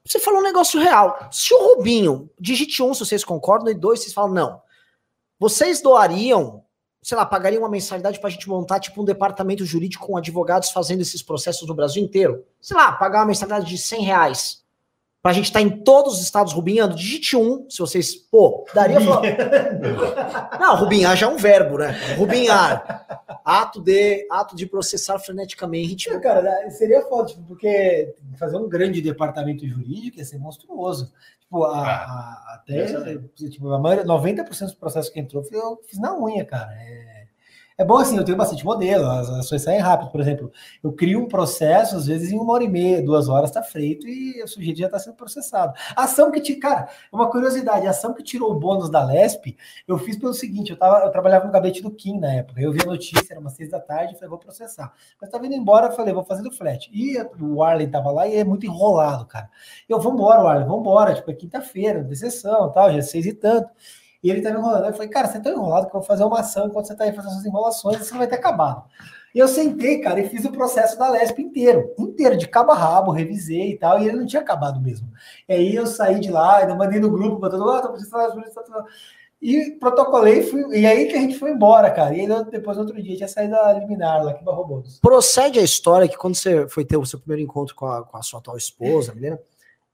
Você falou um negócio real. Se o Rubinho, digite um se vocês concordam, e dois, vocês falam não. Vocês doariam, sei lá, pagariam uma mensalidade pra gente montar, tipo, um departamento jurídico com advogados fazendo esses processos no Brasil inteiro? Sei lá, pagar uma mensalidade de 100 reais. Pra gente estar em todos os estados rubinhando, digite um, se vocês, pô, daria. Não, rubinhar já é um verbo, né? Rubinhar. Ato de, ato de processar freneticamente. Tipo, cara, né, seria foda, tipo, porque fazer um grande departamento jurídico ia ser monstruoso. Tipo, a, a- até tipo, a maioria, 90% dos processos que entrou eu fiz na unha, cara. É, é bom assim, eu tenho bastante modelo, as ações saem rápido. Por exemplo, eu crio um processo, às vezes em uma hora e meia, duas horas está feito e o sujeito já está sendo processado. Ação que te, cara, uma curiosidade, ação que tirou o bônus da Lesp, eu fiz pelo seguinte, eu, tava, eu trabalhava no gabinete do Kim na época, eu vi a notícia, era umas seis da tarde, falei, vou processar. Mas tava indo embora, falei, vou fazer do flat. E o Arlen tava lá e é muito enrolado, cara. Eu, vambora, Arlen, vambora, tipo, é quinta-feira, de sessão, tal, já é seis e tanto. E ele tava enrolando. Eu falei, cara, você tá enrolado que eu vou fazer uma ação enquanto você tá aí fazendo suas enrolações, você não vai ter acabado. E eu sentei, cara, e fiz o processo da Lesp inteiro, inteiro, de cabo a rabo, revisei e tal, e ele não tinha acabado mesmo. E aí eu saí de lá, ainda mandei no grupo, botando, ah, tô precisando, tô tô precisando. E protocolei, fui, e aí que a gente foi embora, cara. E depois, outro dia, tinha saído a liminar lá, que barrou bônus. Procede a história que quando você foi ter o seu primeiro encontro com a, com a sua atual esposa, menina,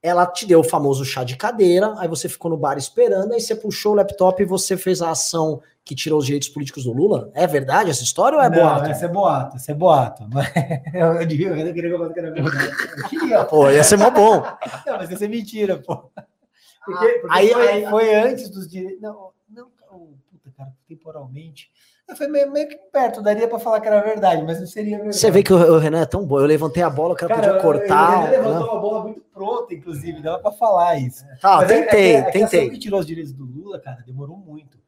ela te deu o famoso chá de cadeira, aí você ficou no bar esperando, aí você puxou o laptop e você fez a ação que tirou os direitos políticos do Lula? É verdade essa história ou é não, boato? Essa é boato, essa é boato. Mas eu, devia, eu queria que eu. Eu queria, Pô, ia ser mó bom. Não, mas isso é mentira, pô. Porque, Ah, porque aí- foi, aí- foi antes dos direitos. Não, não, puta, cara, temporalmente. Foi meio, meio que perto, daria pra falar que era verdade, mas não seria verdade. Você vê que o, o Renan é tão bom. Eu levantei a bola, o cara, podia cortar. Ele levantou né? uma bola muito pronta, inclusive, dava pra falar isso. Tá, Mas é- tentei, é é a ação tentei. que tirou os direitos do Lula, cara, demorou muito.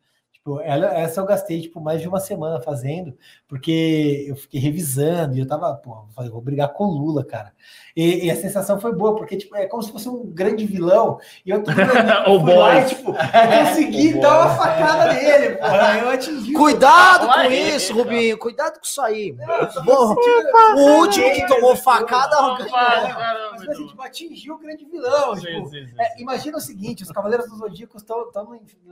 Tipo, ela, essa eu gastei, tipo, mais de uma semana fazendo, porque eu fiquei revisando e eu tava, pô, vou brigar com o Lula, cara. E, e a sensação foi boa, porque, tipo, é como se fosse um grande vilão e eu tô O lá e, tipo, eu consegui O dar uma facada nele, porra, eu atingi. Cuidado com Aí, isso, cara. Rubinho. Cuidado com isso aí. Não, o último que tomou facada. Mas, assim, tipo, atingiu o grande vilão. tipo, Sim, sim, sim. É, imagina o seguinte: os Cavaleiros do Zodíaco estão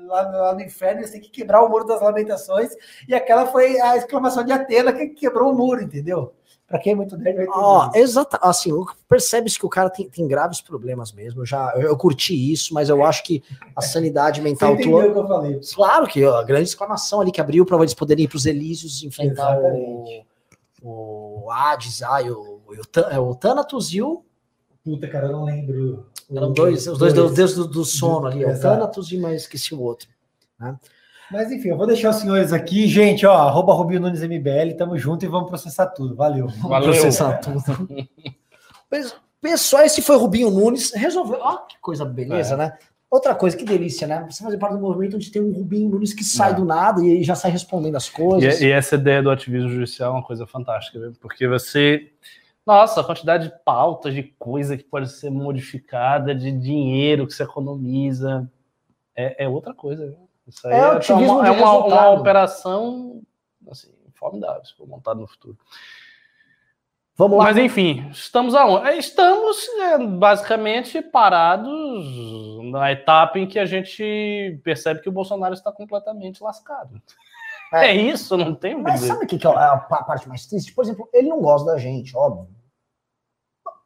lá, no- lá no inferno, eles têm que quebrar o muro das lamentações, e aquela foi a exclamação de Atena que quebrou o muro, entendeu? Pra quem é muito nerd vai isso. exata, assim, o- percebe-se que o cara tem, tem graves problemas mesmo. Eu já eu, eu curti isso, mas eu acho que a sanidade Você mental entendeu tua. o que eu falei. Claro que ó, a grande exclamação ali que abriu para eles poderem ir para os Elísios enfrentar o, Exatamente. o Hades, ai, o, o, é, o Thanatos e o. Puta, cara, eu não lembro. Eram dois, os dois deuses do, do sono ali, o Exato. Thanatos e mas esqueci o outro. Mas enfim, eu vou deixar os senhores aqui. Gente, ó, arroba Rubinho Nunes MBL, tamo junto e vamos processar tudo. Valeu. Valeu. Processar tudo. Pessoal, esse foi Rubinho Nunes. Resolveu. Ó, que coisa beleza, É. né? Outra coisa, que delícia, né? Você fazer parte do movimento onde tem um Rubinho Nunes que sai É. do nada e já sai respondendo as coisas. E, e essa ideia do ativismo judicial é uma coisa fantástica, viu? porque você. Nossa, a quantidade de pautas, de coisa que pode ser modificada, de dinheiro que se economiza, é, é outra coisa. Viu? Isso aí É é, uma, de é uma, uma operação assim, formidável, se for montada no futuro. Vamos lá. Mas enfim, estamos aonde? É, Estamos é, basicamente parados na etapa em que a gente percebe que o Bolsonaro está completamente lascado. É. É, isso, não tem o Mas dizer. sabe o que, que é a pa- parte mais triste? Por exemplo, ele não gosta da gente, óbvio.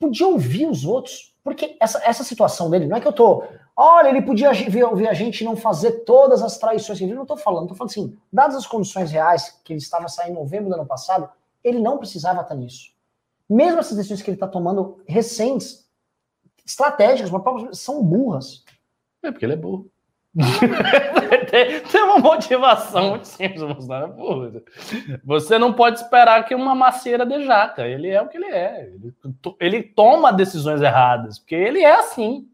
Podia ouvir os outros. Porque essa, essa situação dele, não é que eu tô. Olha, ele podia ver- a gente não fazer todas as traições. Eu não tô falando, tô falando assim, dadas as condições reais que ele estava saindo em novembro do ano passado, ele não precisava estar nisso. Mesmo essas decisões que ele está tomando recentes, estratégicas, são burras. É porque ele é burro. Tem, tem, uma motivação muito simples, Bolsonaro. Porra. Você não pode esperar que uma macieira de jaca. Ele é o que ele é. Ele, ele toma decisões erradas, porque ele é assim.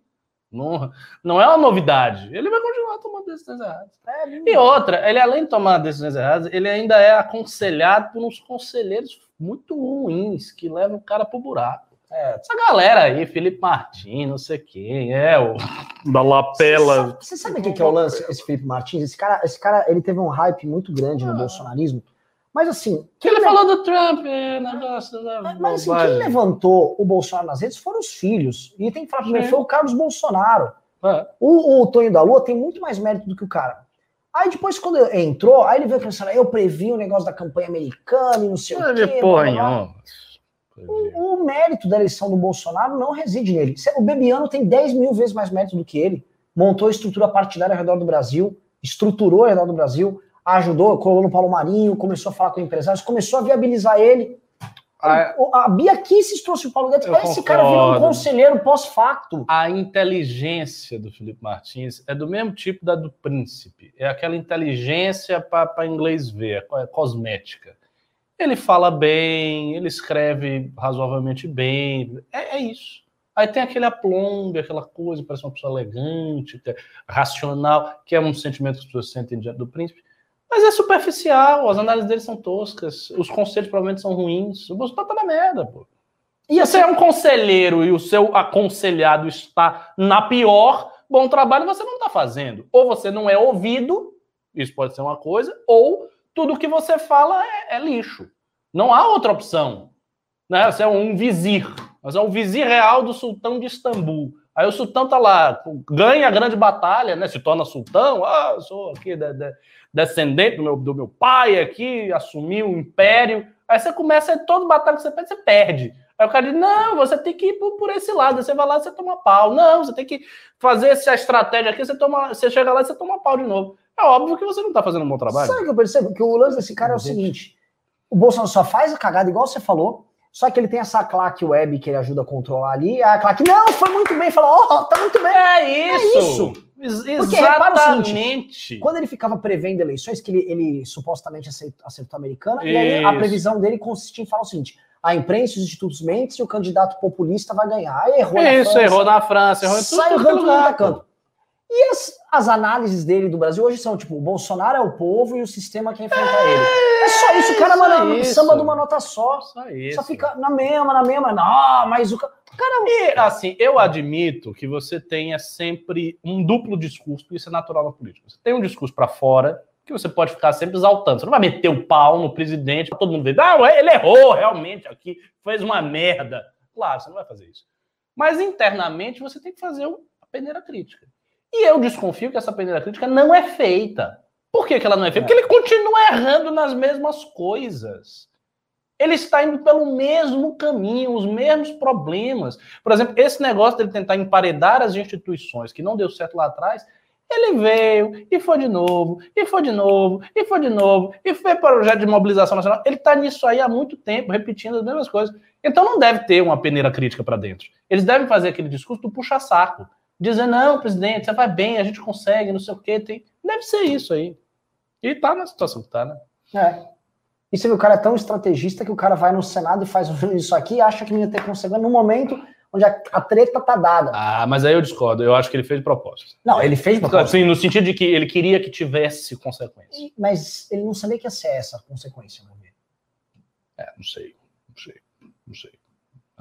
Não, não é uma novidade. Ele vai continuar tomando decisões erradas. É, e outra, ele além de tomar decisões erradas, ele ainda é aconselhado por uns conselheiros muito ruins que levam o cara pro buraco. É, essa galera aí, Felipe Martins, não sei quem, é o da lapela. Você sabe, o que, que é o lance, esse Felipe Martins? Esse cara, esse cara, ele teve um hype muito grande no ah. bolsonarismo. Mas assim. Quem ele falou do Trump, é, negócio da. Mas assim, quem levantou o Bolsonaro nas redes foram os filhos. E tem que falar primeiro, foi o Carlos Bolsonaro. É. O, o Tonho da Lua tem muito mais mérito do que o cara. Aí depois, quando entrou, aí ele veio pensando, eu previ o negócio da campanha americana e não sei o quê. Porra, o, o, mérito da eleição do Bolsonaro não reside nele. O Bebiano tem 10 mil vezes mais mérito do que ele. Montou a estrutura partidária ao redor do Brasil, estruturou ao redor do Brasil, ajudou, colou no Paulo Marinho, começou a falar com empresários, começou a viabilizar ele. A, a Bia Kicis trouxe o Paulo Guedes. Esse concordo. cara virou um conselheiro pós-facto. A inteligência do Felipe Martins é do mesmo tipo da do príncipe. É aquela inteligência para inglês ver, é cosmética. Ele fala bem, ele escreve razoavelmente bem, é, é isso. Aí tem aquele aplombe, aquela coisa, parece uma pessoa elegante, é racional, que é um sentimento que as pessoas sentem diante do príncipe. Mas é superficial, as análises dele são toscas, os conselhos provavelmente são ruins. O Bolsonaro tá na merda, pô. E você é um conselheiro e o seu aconselhado está na pior, bom trabalho você não está fazendo. Ou você não é ouvido, isso pode ser uma coisa, ou tudo que você fala é, é lixo. Não há outra opção. Né? Você é um vizir. Mas é o vizir real do sultão de Istambul. Aí o sultão tá lá, ganha a grande batalha, né? Se torna sultão. Ah, sou aqui de, de, descendente do meu, do meu pai aqui, assumi o um império. Aí você começa, todo batalha que você perde, você perde. Aí o cara diz: não, você tem que ir por, por, esse lado. Você vai lá, você toma pau. Não, você tem que fazer essa estratégia aqui, você, toma, você chega lá e você toma pau de novo. É óbvio que você não está fazendo um bom trabalho. Sabe o que eu percebo? Que o lance desse cara é o seguinte: o Bolsonaro só faz a cagada, igual você falou, só que ele tem essa claque web que ele ajuda a controlar ali. A claque, não, foi muito bem. Fala, ó, oh, tá muito bem. É isso. É isso. Porque, Exatamente. Seguinte, quando ele ficava prevendo eleições, que ele, ele supostamente acertou, acertou a americana, isso. e aí a previsão dele consistia em falar o seguinte: a imprensa os institutos mentem e o candidato populista vai ganhar. Aí errou Isso, na França, errou na França, errou em tudo. Saiu errando canto. E as, as, análises dele do Brasil hoje são tipo: o Bolsonaro é o povo e o sistema que enfrenta é, ele. É só isso, o cara manda isso. samba de uma nota só. Só isso. Só fica na mesma, na mesma. Não, mas o cara. E, assim, eu admito que você tenha sempre um duplo discurso, isso é natural na política. Você tem um discurso para fora, que você pode ficar sempre exaltando. Você não vai meter o pau no presidente, todo mundo ver, ah, ele errou realmente aqui, fez uma merda. Claro, você não vai fazer isso. Mas internamente você tem que fazer a peneira crítica. E eu desconfio que essa peneira crítica não é feita. Por que, que ela não é feita? Porque ele continua errando nas mesmas coisas. Ele está indo pelo mesmo caminho, os mesmos problemas. Por exemplo, esse negócio dele tentar emparedar as instituições, que não deu certo lá atrás, ele veio e foi de novo, e foi de novo, e foi de novo, e foi projeto de mobilização nacional. Ele está nisso aí há muito tempo, repetindo as mesmas coisas. Então não deve ter uma peneira crítica para dentro. Eles devem fazer aquele discurso do puxa-saco dizer, não, presidente, você vai bem, a gente consegue, não sei o quê. Tem... Deve ser isso aí. E tá na situação que tá, né? É. E você vê, o cara é tão estrategista que o cara vai no Senado e faz isso aqui e acha que não ia ter consequência no momento onde a, a, treta tá dada. Ah, mas aí eu discordo. Eu acho que ele fez de propósito. Não, ele fez de propósito. Sim, no sentido de que ele queria que tivesse consequência. Mas ele não sabia que ia ser essa consequência, não É, não sei. Não sei. Não sei.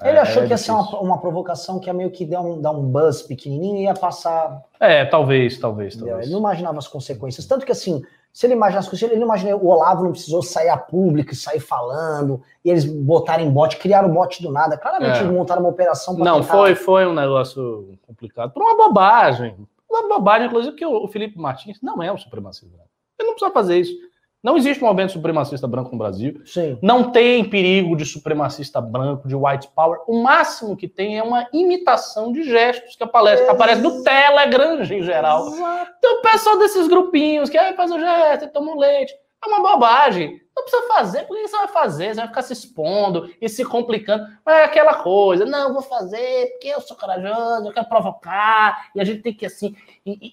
Ele é, achou é que ia ser uma, uma, provocação que ia meio que dar um, dar um buzz pequenininho e ia passar. É, talvez, talvez, talvez. Ele não imaginava as consequências. Tanto que, assim, se ele imaginasse as consequências, ele não imaginou. O Olavo não precisou sair a público, sair falando, e eles botarem bot, criaram bot do nada. Claramente é. eles montaram uma operação para. Não, tentar... foi, foi um negócio complicado. Por uma bobagem. Uma bobagem, inclusive, que o Felipe Martins não é um supremacista. Ele não precisa fazer isso. Não existe movimento supremacista branco no Brasil. Sim. Não tem perigo de supremacista branco, de white power. O máximo que tem é uma imitação de gestos que aparece, que aparece no Telegram em geral. Exato. Então o pessoal desses grupinhos que aí faz o gesto, toma um leite. É uma bobagem. Não precisa fazer, por que você vai fazer? Você vai ficar se expondo e se complicando. Mas é aquela coisa, não, vou fazer porque eu sou corajoso, eu quero provocar, e a gente tem que, assim,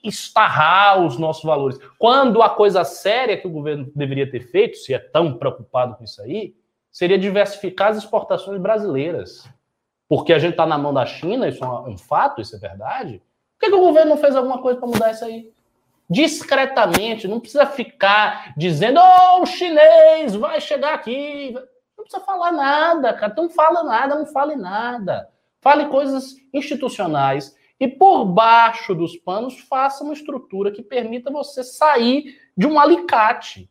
estarrar os nossos valores. Quando a coisa séria que o governo deveria ter feito, se é tão preocupado com isso aí, seria diversificar as exportações brasileiras. Porque a gente está na mão da China, isso é um fato, isso é verdade. Por que, que o governo não fez alguma coisa para mudar isso aí? Discretamente, não precisa ficar dizendo, oh, o chinês vai chegar aqui. Não precisa falar nada, cara. Não fala nada, não fale nada. Fale coisas institucionais e por baixo dos panos faça uma estrutura que permita você sair de um alicate.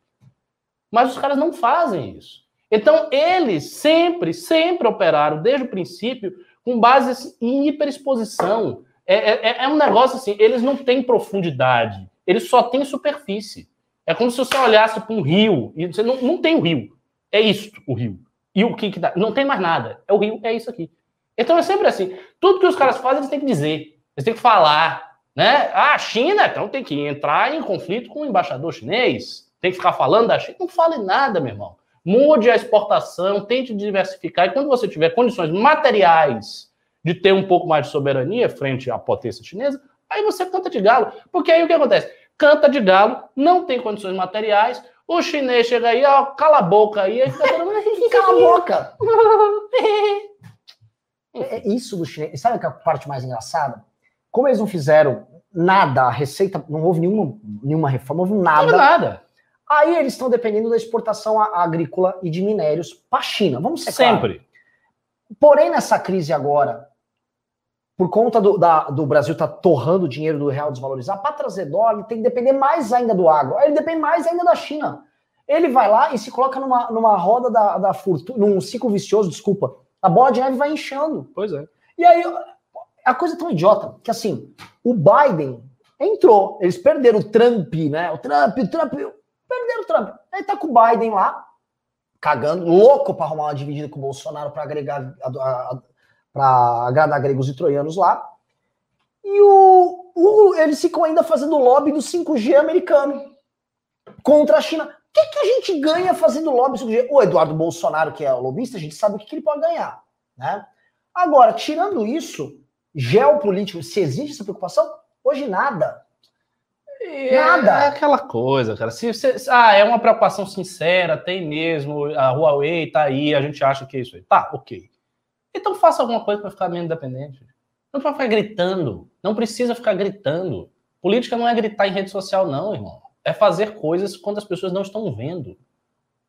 Mas os caras não fazem isso. Então, eles sempre, sempre operaram, desde o princípio, com base em hiperexposição. É, é, é um negócio assim, eles não têm profundidade ele só tem superfície. É como se você olhasse para um rio e você não, não tem o rio. É isso, o rio. E o que, que dá? Não tem mais nada. É o rio, é isso aqui. Então é sempre assim. Tudo que os caras fazem, eles têm que dizer. Eles têm que falar. Né? Ah, a China, então tem que entrar em conflito com o embaixador chinês. Tem que ficar falando da China. Não fale nada, meu irmão. Mude a exportação, tente diversificar. E quando você tiver condições materiais de ter um pouco mais de soberania frente à potência chinesa, Aí você canta de galo. Porque aí o que acontece? Canta de galo, não tem condições materiais, o chinês chega aí, ó, cala a boca aí, aí fica todo cala a boca! é, é isso do chinês. Sabe que é a parte mais engraçada? Como eles não fizeram nada, a receita, não houve nenhuma, nenhuma reforma, não houve nada. Não nada. Aí eles estão dependendo da exportação agrícola e de minérios para a China. Vamos ser Sempre. Claro. Porém, nessa crise agora, por conta do, da, do Brasil estar tá torrando o dinheiro do real desvalorizar, para trazer dólar, ele tem que depender mais ainda do agro. Ele depende mais ainda da China. Ele vai lá e se coloca numa, numa roda da, da fortuna, num ciclo vicioso, desculpa. A bola de neve vai inchando. Pois é. E aí, a coisa é tão idiota que assim, o Biden entrou, eles perderam o Trump, né? O Trump, o Trump, perderam o Trump. Aí tá com o Biden lá, cagando, louco para arrumar uma dividida com o Bolsonaro para agregar a, a, para agradar gregos e troianos lá. E o, o, eles ficam ainda fazendo lobby do 5G americano contra a China. O que, que a gente ganha fazendo lobby do 5G? O Eduardo Bolsonaro, que é o lobista, a gente sabe o que, que ele pode ganhar. Né? Agora, tirando isso, geopolítico, se existe essa preocupação, hoje nada. É, nada. É aquela coisa, cara. Se, se, ah, é uma preocupação sincera, tem mesmo. A Huawei tá aí, a gente acha que é isso aí. Tá, ok. Então faça alguma coisa para ficar menos independente. Não para ficar gritando. Não precisa ficar gritando. Política não é gritar em rede social, não, irmão. É fazer coisas quando as pessoas não estão vendo.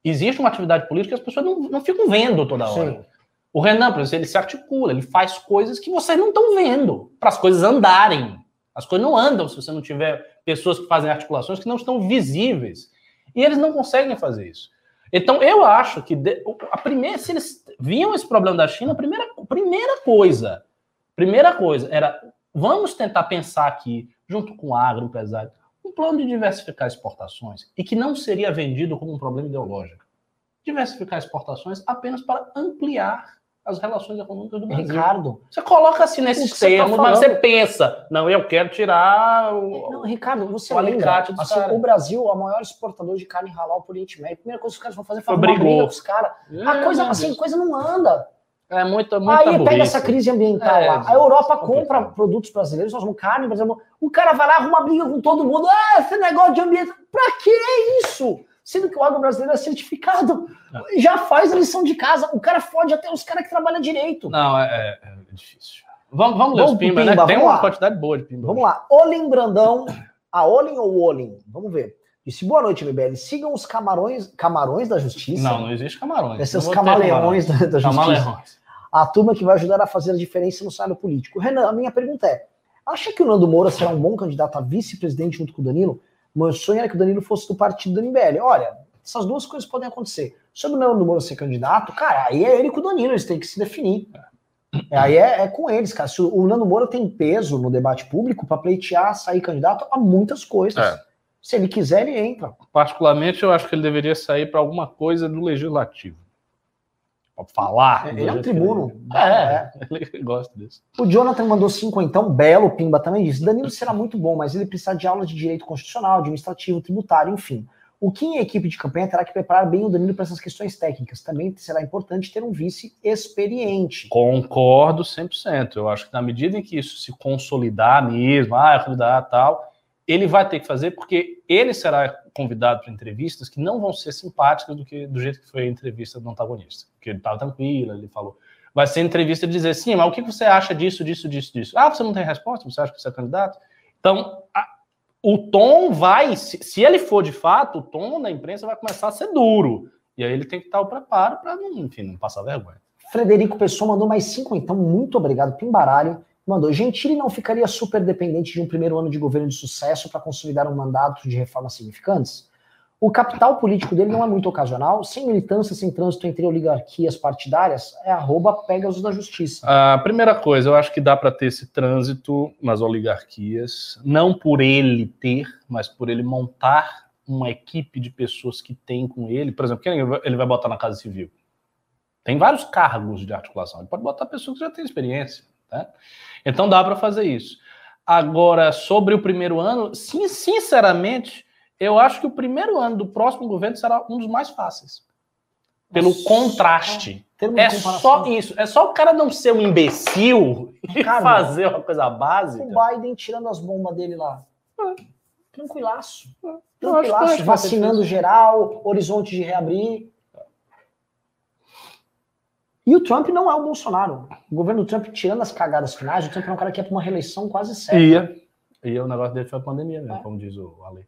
Existe uma atividade política que as pessoas não, não ficam vendo toda hora. Sim. O Renan, por exemplo, ele se articula, ele faz coisas que vocês não estão vendo, para as coisas andarem. As coisas não andam se você não tiver pessoas que fazem articulações que não estão visíveis. E eles não conseguem fazer isso. Então, eu acho que a primeira, se eles viam esse problema da China, a primeira, primeira coisa, primeira coisa era vamos tentar pensar aqui, junto com o agroempresário, um plano de diversificar exportações e que não seria vendido como um problema ideológico. Diversificar exportações apenas para ampliar as relações econômicas do Brasil. Ricardo. Você coloca assim nesses termos, tá mas você pensa, não, eu quero tirar o. Não, Ricardo, você o lembra, assim, o Brasil é o maior exportador de carne halal por Oriente Médio. A primeira coisa que os caras vão fazer é fazer uma briga com os caras. a coisa, assim, coisa não anda. É muito, muito Aí pega essa crise ambiental é, lá. A Europa compra produtos brasileiros, nós vamos carne brasileira. O cara vai lá, arruma briga com todo mundo. Ah, esse negócio de ambiente. Pra que isso? Sendo que o agro brasileiro é certificado. É. Já faz a lição de casa. O cara fode até os caras que trabalham direito. Não, é, é, é difícil. Vamos, vamos ler os pimba, pimba, né? Tem uma lá. quantidade boa de pimba. Vamos lá. Olim Brandão. A Olim ou Olim? Vamos ver. Disse, boa noite, MBL. Sigam os camarões, camarões da justiça. Não, não existe camarões. Esses camaleões da, da justiça. Camaleões. A turma que vai ajudar a fazer a diferença no cenário político. Renan, a minha pergunta é, acha que o Nando Moura será um bom candidato a vice-presidente junto com o Danilo? Meu sonho era que o Danilo fosse do partido do MBL. Olha, essas duas coisas podem acontecer. Sobre o Nando Moura ser candidato, cara, aí é ele com o Danilo, eles têm que se definir. É, aí é, é, com eles, cara. Se o Nando Moura tem peso no debate público para pleitear, sair candidato a muitas coisas. É. Se ele quiser, ele entra. Particularmente, eu acho que ele deveria sair para alguma coisa do legislativo. Para falar. É, ele é um tribuno. É, é, ele gosta disso. O Jonathan mandou cinco, então. Belo Pimba também disse: Danilo será muito bom, mas ele precisa de aula de direito constitucional, administrativo, tributário, enfim. O que em equipe de campanha terá que preparar bem o Danilo para essas questões técnicas. Também será importante ter um vice experiente. Concordo 100%. Eu acho que na medida em que isso se consolidar mesmo, ah, é candidato tal, ele vai ter que fazer porque ele será convidado para entrevistas que não vão ser simpáticas do que do jeito que foi a entrevista do antagonista. Porque ele estava tranquilo, ele falou. Vai ser entrevista de dizer, sim, mas o que você acha disso, disso, disso, disso? Ah, você não tem resposta? Você acha que você é candidato? Então, a, o tom vai, se, se, ele for de fato, o tom na imprensa vai começar a ser duro. E aí ele tem que estar o preparo para, enfim, não passar vergonha. Frederico Pessoa mandou mais cinco, então, muito obrigado, Pimbaralho. Mandou, Gentili não ficaria super dependente de um primeiro ano de governo de sucesso para consolidar um mandato de reformas significantes? O capital político dele não é muito ocasional, sem militância, sem trânsito entre oligarquias partidárias, é arroba Pegasus da Justiça. A primeira coisa, eu acho que dá para ter esse trânsito nas oligarquias, não por ele ter, mas por ele montar uma equipe de pessoas que tem com ele. Por exemplo, quem ele vai botar na Casa Civil? Tem vários cargos de articulação. Ele pode botar pessoas que já têm experiência. Tá? Então dá para fazer isso. Agora, sobre o primeiro ano, sim, sinceramente, eu acho que o primeiro ano do próximo governo será um dos mais fáceis. Pelo Nossa, contraste. É, é só isso. É só o cara não ser um imbecil e cara, fazer uma coisa básica. O Biden tirando as bombas dele lá. É. Tranquilaço. É. Tranquilaço, vacinando geral, horizonte de reabrir. E o Trump não é o Bolsonaro. O governo do Trump, tirando as cagadas finais, o Trump é um cara que é para uma reeleição quase certa. Ia. E o negócio dele foi a pandemia mesmo, é. como diz o Ale.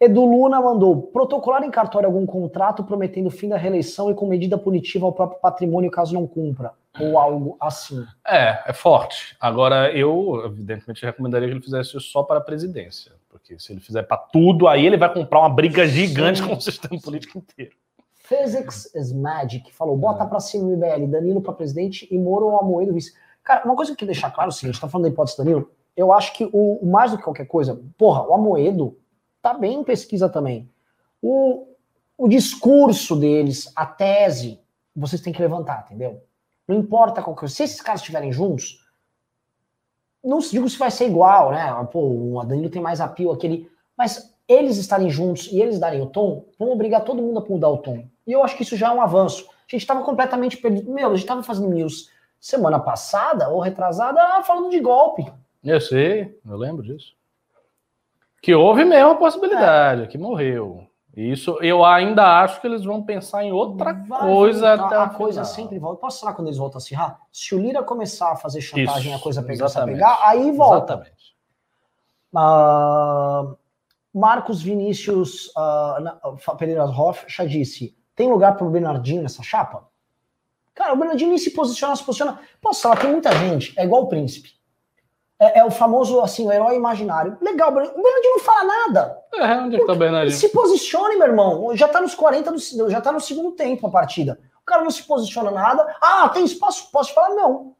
Edu Luna mandou protocolar em cartório algum contrato prometendo fim da reeleição e com medida punitiva ao próprio patrimônio caso não cumpra, ou algo assim. É, é forte. Agora, eu, evidentemente, recomendaria que ele fizesse isso só para a presidência, porque se ele fizer para tudo, aí ele vai comprar uma briga gigante Sim. com o sistema político inteiro. Physics is Magic falou: bota é. para cima o IBL, Danilo para presidente e Moro Amoedo vice. Cara, uma coisa que deixar claro é o seguinte: tá falando da hipótese Danilo, eu acho que o, mais do que qualquer coisa, porra, o Amoedo tá bem em pesquisa também. O, o discurso deles, a tese, vocês têm que levantar, entendeu? Não importa qual coisa. Se esses caras estiverem juntos, não digo se vai ser igual, né? Pô, o Danilo tem mais apio aquele. Mas eles estarem juntos e eles darem o tom, vão obrigar todo mundo a mudar o tom. E eu acho que isso já é um avanço. A gente estava completamente perdido. Meu, a gente estava fazendo news semana passada ou retrasada falando de golpe. Eu sei, eu lembro disso. Que houve mesmo a possibilidade, é. que morreu. Isso eu ainda acho que eles vão pensar em outra Vai coisa até a coisa sempre volta. Posso falar quando eles voltam a se errar? Se o Lira começar a fazer chantagem, Isso, a coisa pegar, pegar, aí volta. Exatamente. Uh, Marcos Vinícius uh, Pereira Hoff já disse: tem lugar para o Bernardinho nessa chapa? Cara, o Bernardinho nem se posiciona, se posiciona. Posso falar, tem muita gente, é igual o príncipe é, é, o famoso, assim, o herói imaginário. Legal, o Bernardinho não fala nada. É, onde é que tá o Bernardinho? Se posicione, meu irmão. Já tá nos 40, do, já tá no segundo tempo a partida. O cara não se posiciona nada. Ah, tem espaço? Posso falar? Não.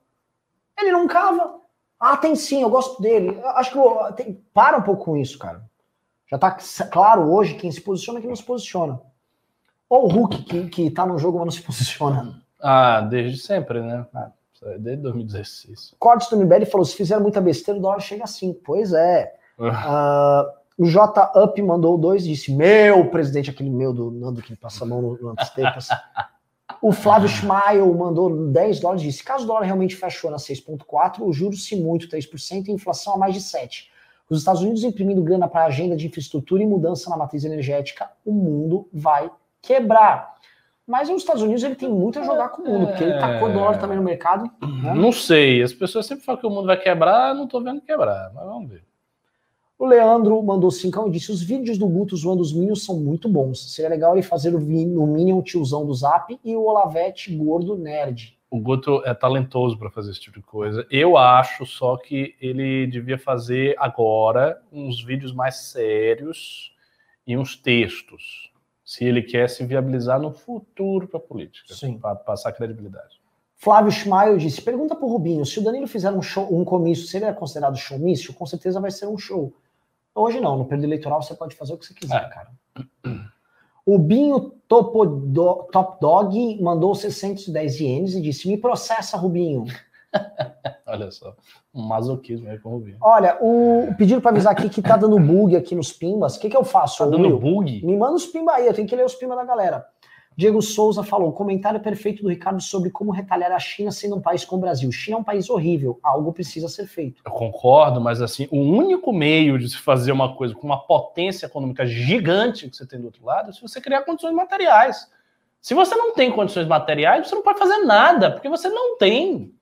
Ele não cava. Ah, tem sim, eu gosto dele. Acho que tem, para um pouco com isso, cara. Já tá claro hoje quem se posiciona e quem não se posiciona. Ou o Hulk, que, que tá no jogo, mas não se posiciona. Ah, desde sempre, né? Ah. Desde 2016. Cortes do MBL falou: se fizeram muita besteira, o dólar chega a 5. Pois é. uh, o J Up mandou dois disse: Meu presidente, aquele meu do Nando que passa a mão no, no O Flávio Schmail mandou 10 dólares disse: caso o dólar realmente fechou na 6,4, o juros se muito 3% e a inflação a mais de 7%. Os Estados Unidos imprimindo grana para a agenda de infraestrutura e mudança na matriz energética, o mundo vai quebrar. Mas os Estados Unidos ele tem muito a jogar com o mundo, porque ele tacou é. dólar também no mercado. Né? Não sei, as pessoas sempre falam que o mundo vai quebrar, não estou vendo quebrar, mas vamos ver. O Leandro mandou cincão e disse: os vídeos do Guto zoando os Minions são muito bons. Seria legal ele fazer o, o Minion tiozão do Zap e o Olavete gordo nerd. O Guto é talentoso para fazer esse tipo de coisa. Eu acho só que ele devia fazer agora uns vídeos mais sérios e uns textos se ele quer se viabilizar no futuro para a política, para passar credibilidade. Flávio Schmail disse: pergunta para o Rubinho, se o Danilo fizer um, show, um comício, se ele é considerado showmício, com certeza vai ser um show. Hoje não, no período eleitoral você pode fazer o que você quiser, é. cara. O Binho Topo do, Top Dog mandou 610 ienes e disse: Me processa, Rubinho. Olha só, um masoquismo aí com o Rubinho. Olha, o pediram para avisar aqui que tá dando bug aqui nos pimbas. O que, que eu faço? Tá dando bug? Me manda os pimbas aí, eu tenho que ler os pimbas da galera. Diego Souza falou: comentário perfeito do Ricardo sobre como retalhar a China sendo um país como o Brasil. China é um país horrível, algo precisa ser feito. Eu concordo, mas assim, o único meio de se fazer uma coisa com uma potência econômica gigante que você tem do outro lado é se você criar condições materiais. Se você não tem condições materiais, você não pode fazer nada, porque você não tem.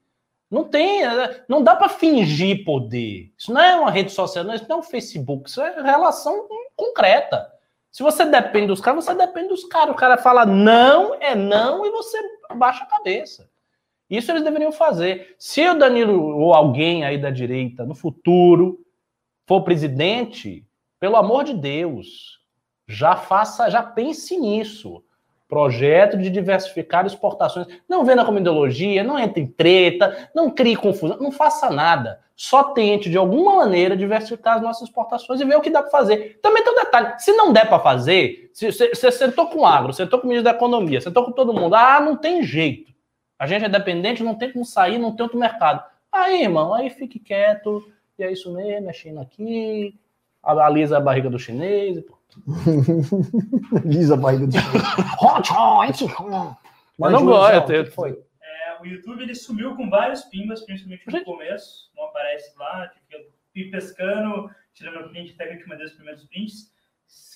Não tem, não dá para fingir poder. Isso não é uma rede social, não, isso não é um Facebook, isso é relação concreta. Se você depende dos caras, você depende dos caras. O cara fala não, é não, e você baixa a cabeça. Isso eles deveriam fazer. Se o Danilo ou alguém aí da direita no futuro for presidente, pelo amor de Deus, já faça, já pense nisso projeto de diversificar exportações. Não venda como ideologia, não entre em treta, não crie confusão, não faça nada. Só tente, de alguma maneira, diversificar as nossas exportações e ver o que dá para fazer. Também tem um detalhe: se não der para fazer, se você sentou com o agro, sentou com o ministro da Economia, sentou com todo mundo, ah, não tem jeito. A gente é dependente, não tem como sair, não tem outro mercado. Aí, irmão, aí fique quieto, e é isso mesmo, é China aqui, alisa a barriga do chinês, e pô. Lisa Hot, hot, Mas não gosta. foi? É, o YouTube ele sumiu com vários pimbas, principalmente no começo. Não aparece lá, fica pescando, tirando o print, até que eu te mandei os primeiros prints.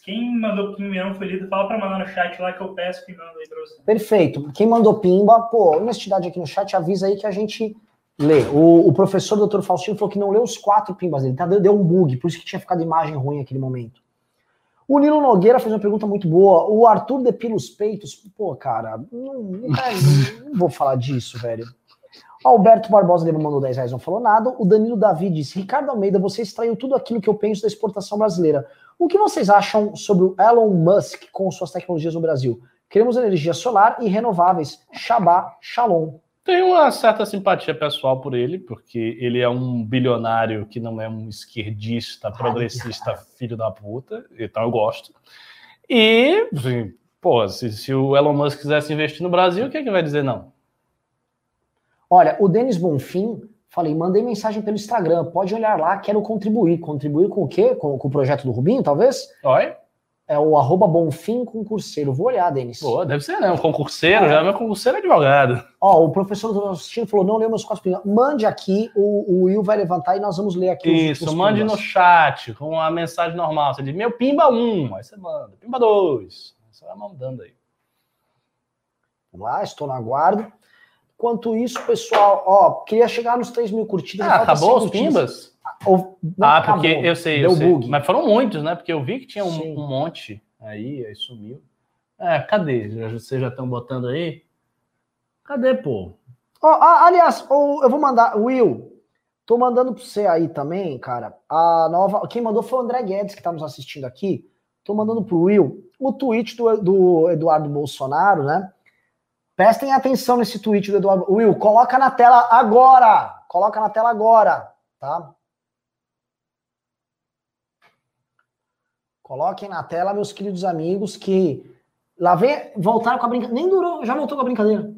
Quem mandou pimba não foi lido, fala para mandar no chat lá que eu peço que manda aí para você. Perfeito. Quem mandou pimba, pô, honestidade aqui no chat, avisa aí que a gente lê. O, o professor Dr. Faustino falou que não leu os quatro pimbas dele, tá? Deu um bug, por isso que tinha ficado imagem ruim naquele momento. O Nilo Nogueira fez uma pergunta muito boa. O Arthur depila os peitos. Pô, cara, não, não, não vou falar disso, velho. Alberto Barbosa Lima mandou 10 reais, não falou nada. O Danilo Davi disse: Ricardo Almeida, você extraiu tudo aquilo que eu penso da exportação brasileira. O que vocês acham sobre o Elon Musk com suas tecnologias no Brasil? Queremos energia solar e renováveis. Shabá, shalom. Tenho uma certa simpatia pessoal por ele, porque ele é um bilionário que não é um esquerdista, progressista, Ai, filho da puta, então eu gosto. E, assim, pô, se, se, o Elon Musk quisesse investir no Brasil, o que, é que vai dizer não? Olha, o Denis Bonfim, falei, mandei mensagem pelo Instagram, pode olhar lá, quero contribuir. Contribuir com o quê? Com, com o projeto do Rubinho, talvez? Oi? É o arroba Bonfim Concurseiro. Vou olhar, Denis. Pô, deve ser, né? Um concurseiro, é. já meu concurseiro é advogado. Ó, o professor do assistindo falou: não leu meus quatro pingas. Mande aqui, o, o, Will vai levantar e nós vamos ler aqui. Isso, os, os mande no chat, com a mensagem normal. Você diz, meu Pimba 1, aí você manda, Pimba 2. Você vai mandando aí. Vamos lá, estou na guarda. Enquanto isso, pessoal, ó, queria chegar nos 3 mil curtidas. Ah, acabou os Pimbas? Ou, ah, porque acabou. eu sei, eu Deu sei. Bug. Mas foram muitos, né? Porque eu vi que tinha um, um monte aí, aí sumiu. É, cadê? Vocês já estão botando aí? Cadê, pô? Oh, ah, aliás, oh, eu vou mandar, Will, tô mandando para você aí também, cara. A nova, quem mandou foi o André Guedes que está nos assistindo aqui. Tô mandando pro Will o tweet do, do Eduardo Bolsonaro, né? Prestem atenção nesse tweet do Eduardo. Will, coloca na tela agora. Coloca na tela agora, tá? Coloquem na tela, meus queridos amigos, que lá vem, voltaram com a brincadeira. Nem durou, já voltou com a brincadeira.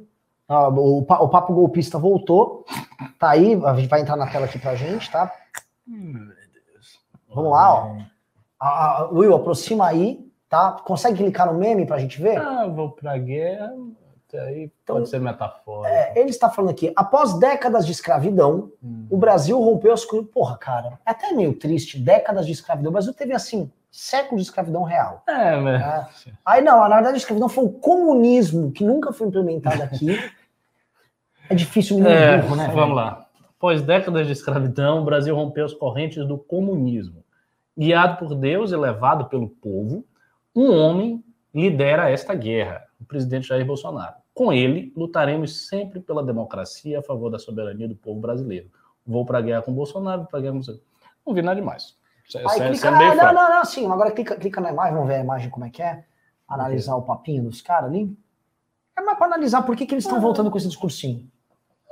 Ah, o, o papo golpista voltou. Tá aí, a gente vai entrar na tela aqui pra gente, tá? Hum, Vamos lá, ó. A, a, Will, aproxima aí, tá? Consegue clicar no meme pra gente ver? Ah, vou pra guerra. Aí então, pode ser metafórico. É, ele está falando aqui, após décadas de escravidão, hum. o Brasil rompeu as coisas. Porra, cara, é até meio triste, décadas de escravidão. O Brasil teve assim séculos de escravidão real. É. Né? Aí não, na verdade a escravidão foi o comunismo que nunca foi implementado aqui. é difícil me é, burro, né? Vamos lá. Após décadas de escravidão, o Brasil rompeu as correntes do comunismo. Guiado por Deus e levado pelo povo, um homem lidera esta guerra, o presidente Jair Bolsonaro. Com ele, lutaremos sempre pela democracia a favor da soberania do povo brasileiro. Vou para a guerra com Bolsonaro, para a guerra com Bolsonaro. Não vi nada demais. Aí é clica, ah, não, não, não, sim, agora clica, clica na imagem, vamos ver a imagem como é que é, analisar o papinho dos caras ali. É mais para analisar por que, que eles estão ah. voltando com esse discursinho.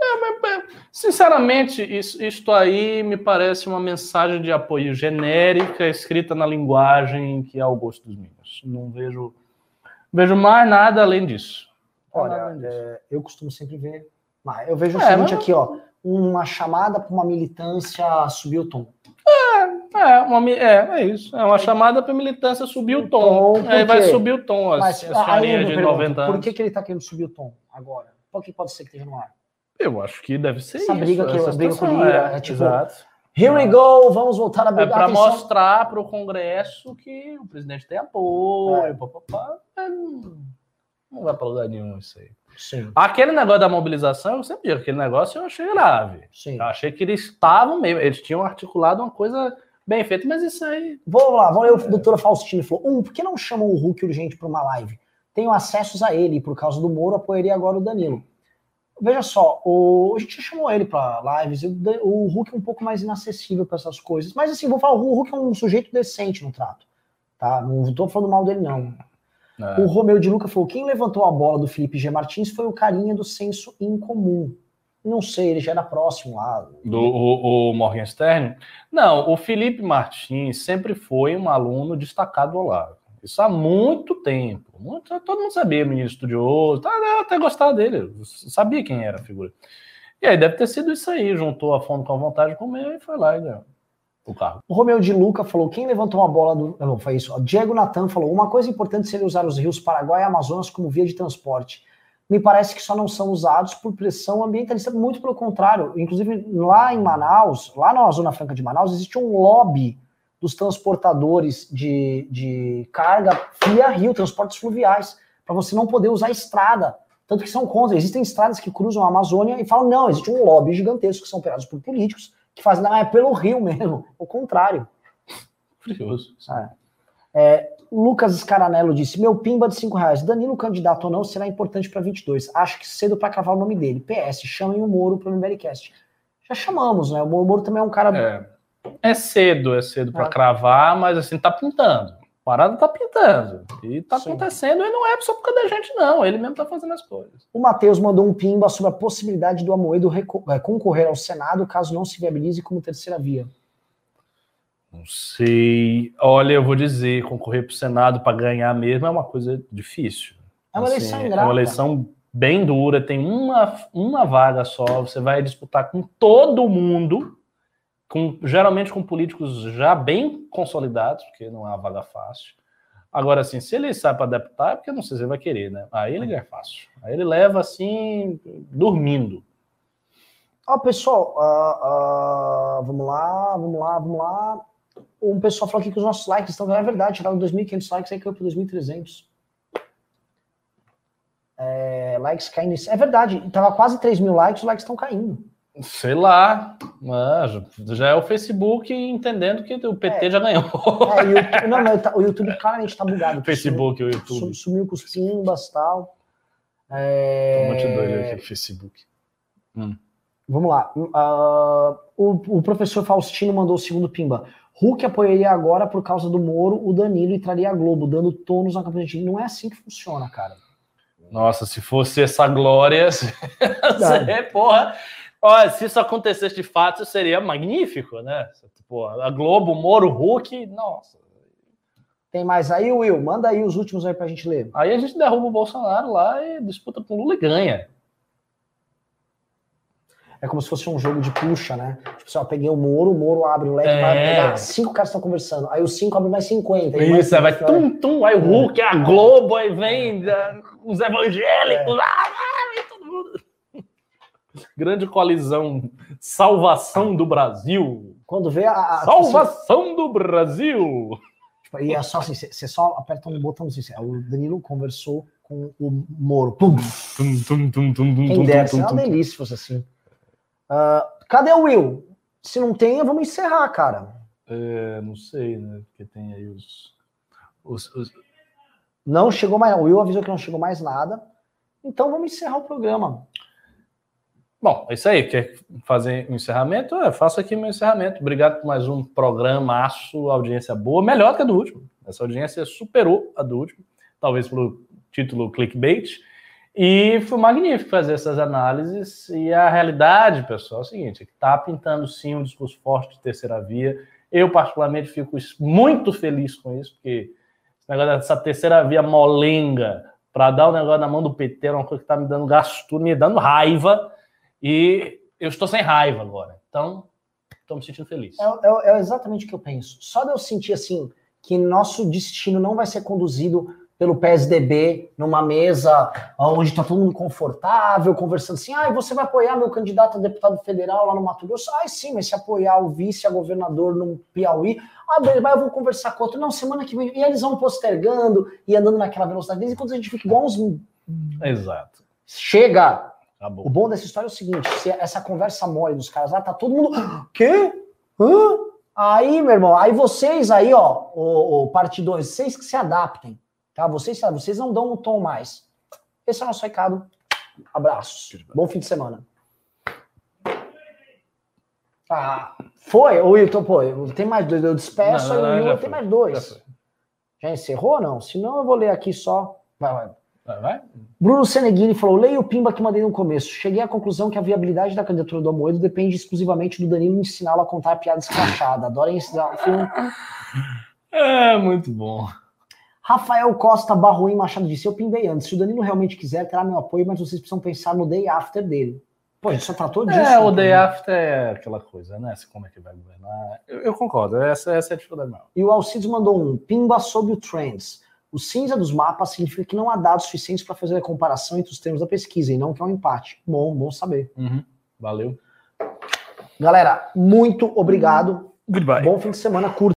É, mas, sinceramente, isso, isto aí me parece uma mensagem de apoio genérica, escrita na linguagem que é o gosto dos meninos. Não vejo, vejo mais nada além disso. Olha, é, eu costumo sempre ver. Mas eu vejo o é, seguinte mas... aqui, ó. uma chamada para uma militância subir o tom. É, uma, mi- é, é isso. É uma chamada para militância subir o tom. tom, por Aí vai subir o tom, as, Mas as aí de pergunto, 90 anos. por que, que ele está querendo subir o tom agora? Por que pode ser que esteja no ar? Eu acho que deve ser Essa isso. briga que- essa briga com o é, é tipo, exato. Here we go, vamos voltar a É brigar. para Atenção. mostrar para o Congresso que o presidente tem apoio, É. pá, pá, pá. É, não- vai para lugar nenhum isso aí. Sim, Aquele negócio da mobilização, eu sempre digo, aquele negócio eu achei grave. sim. Eu achei que eles estavam mesmo, eles tinham articulado uma coisa bem feita, mas isso aí. Vamos lá, vamos ler o doutor Faustino falou. Um, por que não chamam o Hulk urgente para uma live? Tenho acessos a ele, e por causa do Moro, apoiaria agora o Danilo. Veja só, o, a gente já chamou ele para lives, o Hulk é um pouco mais inacessível para essas coisas. Mas assim, vou falar, o Hulk é um sujeito decente no trato. Tá? Não estou falando mal dele, não. É. O Romeu de Luca falou: quem levantou a bola do Felipe G. Martins foi o carinha do senso incomum. Não sei, ele já era próximo lá. Do o, o Morgan Stern? Não, o Felipe Martins sempre foi um aluno destacado do Olavo. Isso há muito tempo. Muito- todo mundo sabia, menino estudioso, tá, eu até gostava dele, sabia quem era a figura. E aí deve ter sido isso aí, juntou a fome com a vontade de comer e foi lá e ganhou o carro. O Romeu de Luca falou: quem levantou a bola do. Não, foi isso. O Diego Natan falou: uma coisa importante seria usar os rios Paraguai e Amazonas como via de transporte. Me parece que só não são usados por pressão ambientalista, muito pelo contrário. Inclusive, lá em Manaus, lá na Zona Franca de Manaus, existe um lobby dos transportadores de, de carga via rio, transportes fluviais, para você não poder usar estrada. Tanto que são contra. Existem estradas que cruzam a Amazônia e falam: não, existe um lobby gigantesco que são operados por políticos que fazem, não, é pelo rio mesmo. O contrário. Curioso. Lucas Scaranello disse: Meu pimba de 5 reais. Danilo, candidato ou não, será importante para 22. Acho que cedo para cravar o nome dele. PS, chamem o Moro para o Libericast. Já chamamos, né? O Moro, também é um cara. É, é cedo, é cedo para Ah. cravar, mas assim, tá pintando. A parada tá pintando. E tá Sim. acontecendo, e não é só por causa da gente, não. Ele mesmo tá fazendo as coisas. O Matheus mandou um pimba sobre a possibilidade do Amoedo eh, concorrer ao Senado caso não se viabilize como terceira via. Não sei. Olha, eu vou dizer, concorrer para o Senado para ganhar mesmo é uma coisa difícil. É uma eleição é ingrata. uma eleição bem dura, tem uma, uma vaga só, você vai disputar com todo mundo, com, geralmente com políticos já bem consolidados, porque não é uma vaga fácil. Agora, assim, se ele sai para deputar, é porque não sei se ele vai querer, né? Aí ele ganha fácil. Aí ele leva assim, dormindo. Ó, pessoal, ah, ah, vamos lá, vamos lá, vamos lá. Um pessoal falou aqui que os nossos likes estão. É verdade, tiraram 2.500 likes, aí caiu para 2.300. É, likes caindo. É verdade, tava quase 3 mil likes, os likes estão caindo. Sei lá, mas já é o Facebook entendendo que o PT É. já ganhou. É, o YouTube, não, mas tá- o YouTube claramente tá bugado. O Facebook, o Sumiu, YouTube. sumiu com os pimbas e tal. É, um monte de doido aqui Facebook. Vamos lá. Ah, o, o professor Faustino mandou o segundo pimba. Hulk apoiaria agora por causa do Moro o Danilo e traria a Globo, dando tônus na campanha de. Não é assim que funciona, cara. Nossa, se fosse essa glória, porra. Olha, se isso acontecesse de fato, seria magnífico, né? Tipo, a Globo, Moro, Hulk, nossa. Tem mais aí, Will? Manda aí os últimos aí pra gente ler. Aí a gente derruba o Bolsonaro lá e disputa com o Lula e ganha. É como se fosse um jogo de puxa, né? Tipo, assim, ó, peguei o Moro, o Moro abre o leque, É. vai pegar cinco caras estão conversando. Aí os cinco abrem mais 50. aí mais Isso, aí vai 50, tum, tum, aí o Hulk, a Globo, aí vem ah, os evangélicos, ah, ah, vem todo mundo. Grande coalizão, salvação do Brasil. Quando vê a. a Salvação do Brasil! tipo, e é só assim, você só aperta um botãozinho. assim, O Danilo conversou com o Moro. Pum, Tum, tum, tum, tum, tum, Quem tum, dera, tum, tum, uma tum. delícia se fosse assim. Ah, cadê o Will? Se não tem, vamos encerrar, cara. É, não sei, né? Porque tem aí os. os, os- Não chegou mais. O Will avisou que não chegou mais nada. Então vamos encerrar o programa. Bom, é isso aí. Quer fazer um encerramento? É, faço aqui meu encerramento. Obrigado por mais um programaço, audiência boa, melhor que a do último. Essa audiência superou a do último, talvez pelo título clickbait. E foi magnífico fazer essas análises. E a realidade, pessoal, é o seguinte: é está pintando sim um discurso forte de terceira via. Eu, particularmente, fico muito feliz com isso, porque esse negócio dessa terceira via molenga para dar o negócio na mão do PT é uma coisa que está me dando gasto, me dando raiva. E eu estou sem raiva agora. Então, estou me sentindo feliz. É, é- é exatamente o que eu penso. Só de eu sentir assim que nosso destino não vai ser conduzido pelo PSDB numa mesa onde está todo mundo confortável, conversando assim, ah, você vai apoiar meu candidato a deputado federal lá no Mato Grosso? Ah, sim, mas se apoiar o vice a governador no Piauí, ah, beleza, mas eu vou conversar com outro. Não, semana que vem. E eles vão postergando e andando naquela velocidade enquanto a gente fica igual uns... Exato. Chega! O bom dessa história é o seguinte: se essa conversa mole dos caras lá, tá todo mundo. Quê? Hã? Aí, meu irmão, aí vocês aí, ó, o, o parte 2, vocês que se adaptem, tá? Vocês, vocês não dão um tom mais. Esse é o nosso recado. Abraços. Bom fim de semana. Ah, foi, o Wilton, pô, tem mais dois. Eu despeço Não, não, aí o não, já Wilton tem mais Já dois. foi. Já encerrou, não? Senão eu vou ler aqui só. Vai, vai. Vai, vai? Bruno Seneghini falou: leia o Pimba que mandei no começo. Cheguei à conclusão que a viabilidade da candidatura do Amoedo depende exclusivamente do Danilo ensiná-lo a contar a piada escrachada. Adorem esse desafio. É, muito bom. Rafael Costa Barroim Machado disse: Eu pimbei antes. Se o Danilo realmente quiser, terá meu apoio, mas vocês precisam pensar no day after dele. Pô, a gente só tratou disso. É, o né? day after é aquela coisa, né? Como é que vai governar? Eu, eu concordo, essa, essa é a dificuldade maior. E o Alcides mandou um: Pimba sobre o Trends. O cinza dos mapas significa que não há dados suficientes para fazer a comparação entre os termos da pesquisa e não que é um empate. Bom, bom saber. Uhum. Valeu. Galera, muito obrigado. Goodbye. Bom fim de semana, curta.